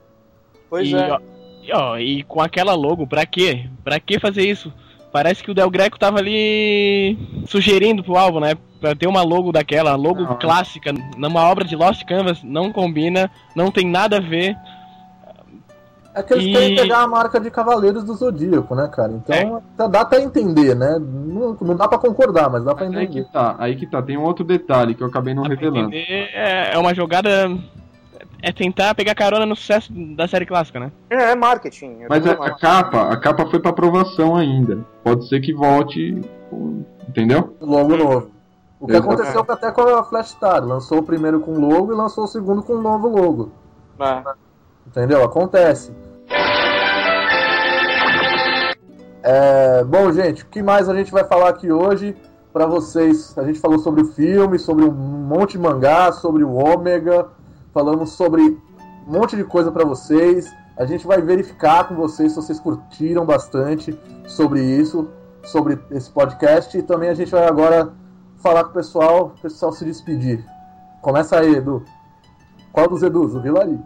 Pois e, é. ó, e, ó, e com aquela logo, pra quê? Pra que fazer isso? Parece que o Del Greco tava ali sugerindo pro álbum, né? Pra ter uma logo daquela, logo Não. clássica, numa obra de Lost Canvas, não combina, não tem nada a ver. É que eles E- querem pegar a marca de Cavaleiros do Zodíaco, né, cara? Então tá- dá até entender, né? Não, não dá pra concordar, mas dá pra Mas aí que entender. tá, aí que tá. Tem um outro detalhe que eu acabei não Dá pra revelando. entender, é, é uma jogada. É tentar pegar carona no sucesso da série clássica, né? É, é marketing. é Mas a, a capa, a capa foi pra aprovação ainda. Pode ser que volte, entendeu? Logo novo. O que Exato. aconteceu até com a Flash Star. Lançou o primeiro com logo e lançou o segundo com um novo logo. É. Entendeu? Acontece. É, bom, gente, o que mais a gente vai falar aqui hoje pra vocês? A gente falou sobre o filme, sobre um monte de mangá, sobre o Ômega, falamos sobre um monte de coisa pra vocês. A gente vai verificar com vocês se vocês curtiram bastante sobre isso, sobre esse podcast. E também a gente vai agora falar com o pessoal, o pessoal se despedir. Começa aí, Edu. Qual dos Edus? O Vilari.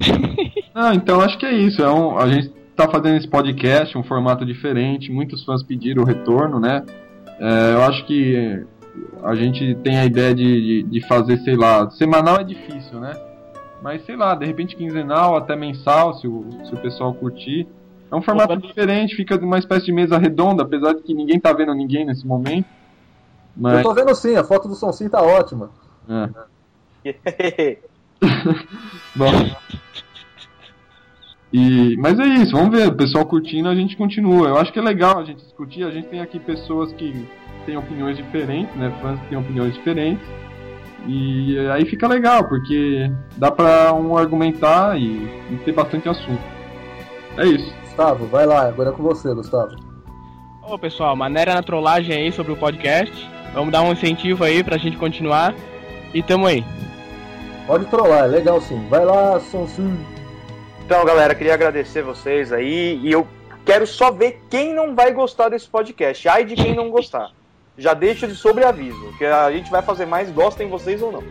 Ah, então acho que é isso. É um, a gente tá fazendo esse podcast, um formato diferente. Muitos fãs pediram o retorno, né? É, eu acho que a gente tem a ideia de, de, de fazer, sei lá, semanal é difícil, né? Mas sei lá, de repente quinzenal, até mensal, se o, se o pessoal curtir. É um formato Opa. diferente, fica uma espécie de mesa redonda, apesar de que ninguém tá vendo ninguém nesse momento. Eu Mas, tô vendo sim, a foto do Sonsim tá ótima. é. Bom. E, mas é isso, vamos ver, o pessoal curtindo, a gente continua. Eu acho que é legal a gente discutir, a gente tem aqui pessoas que têm opiniões diferentes, né? Fãs que têm opiniões diferentes. E aí fica legal, porque dá pra um argumentar e, e ter bastante assunto. É isso. Gustavo, vai lá, agora é com você, Gustavo. Ô pessoal, maneira na trollagem aí sobre o podcast. Vamos dar um incentivo aí pra gente continuar. E tamo aí. Pode trollar, é legal sim. Vai lá, Sonsim. Então, galera, queria agradecer vocês aí e eu quero só ver quem não vai gostar desse podcast. Ai de quem não gostar. Já deixo de sobreaviso, que a gente vai fazer mais, gostem vocês ou não.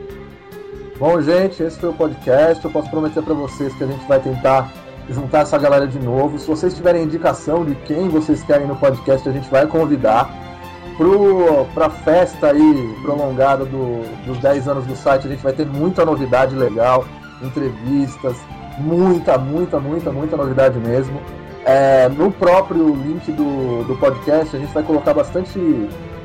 Bom, gente, esse foi o podcast. Eu posso prometer pra vocês que a gente vai tentar juntar essa galera de novo. Se vocês tiverem indicação de quem vocês querem no podcast, a gente vai convidar. Pro, pra festa aí prolongada do, dos 10 anos do site, a gente vai ter muita novidade legal, entrevistas, muita, muita, muita, muita novidade mesmo. É, no próprio link do, do podcast, a gente vai colocar bastante.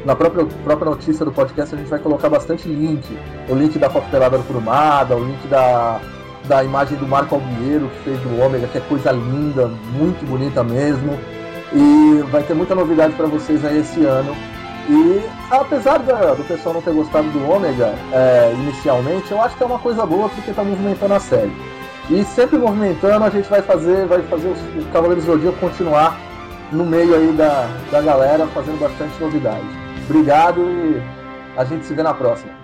Na própria, própria notícia do podcast, a gente vai colocar bastante link. O link da foto pelada do Kurumada, o link da, da imagem do Marco Algueiro, que fez do Ômega, que é coisa linda, muito bonita mesmo. E vai ter muita novidade para vocês aí esse ano. E apesar da- do pessoal não ter gostado do Ômega é, inicialmente, eu acho que é uma coisa boa porque tá movimentando a série. E sempre movimentando, a gente vai fazer, vai fazer os, os Cavaleiros do Zodíaco continuar no meio aí da, da galera, fazendo bastante novidade. Obrigado e a gente se vê na próxima.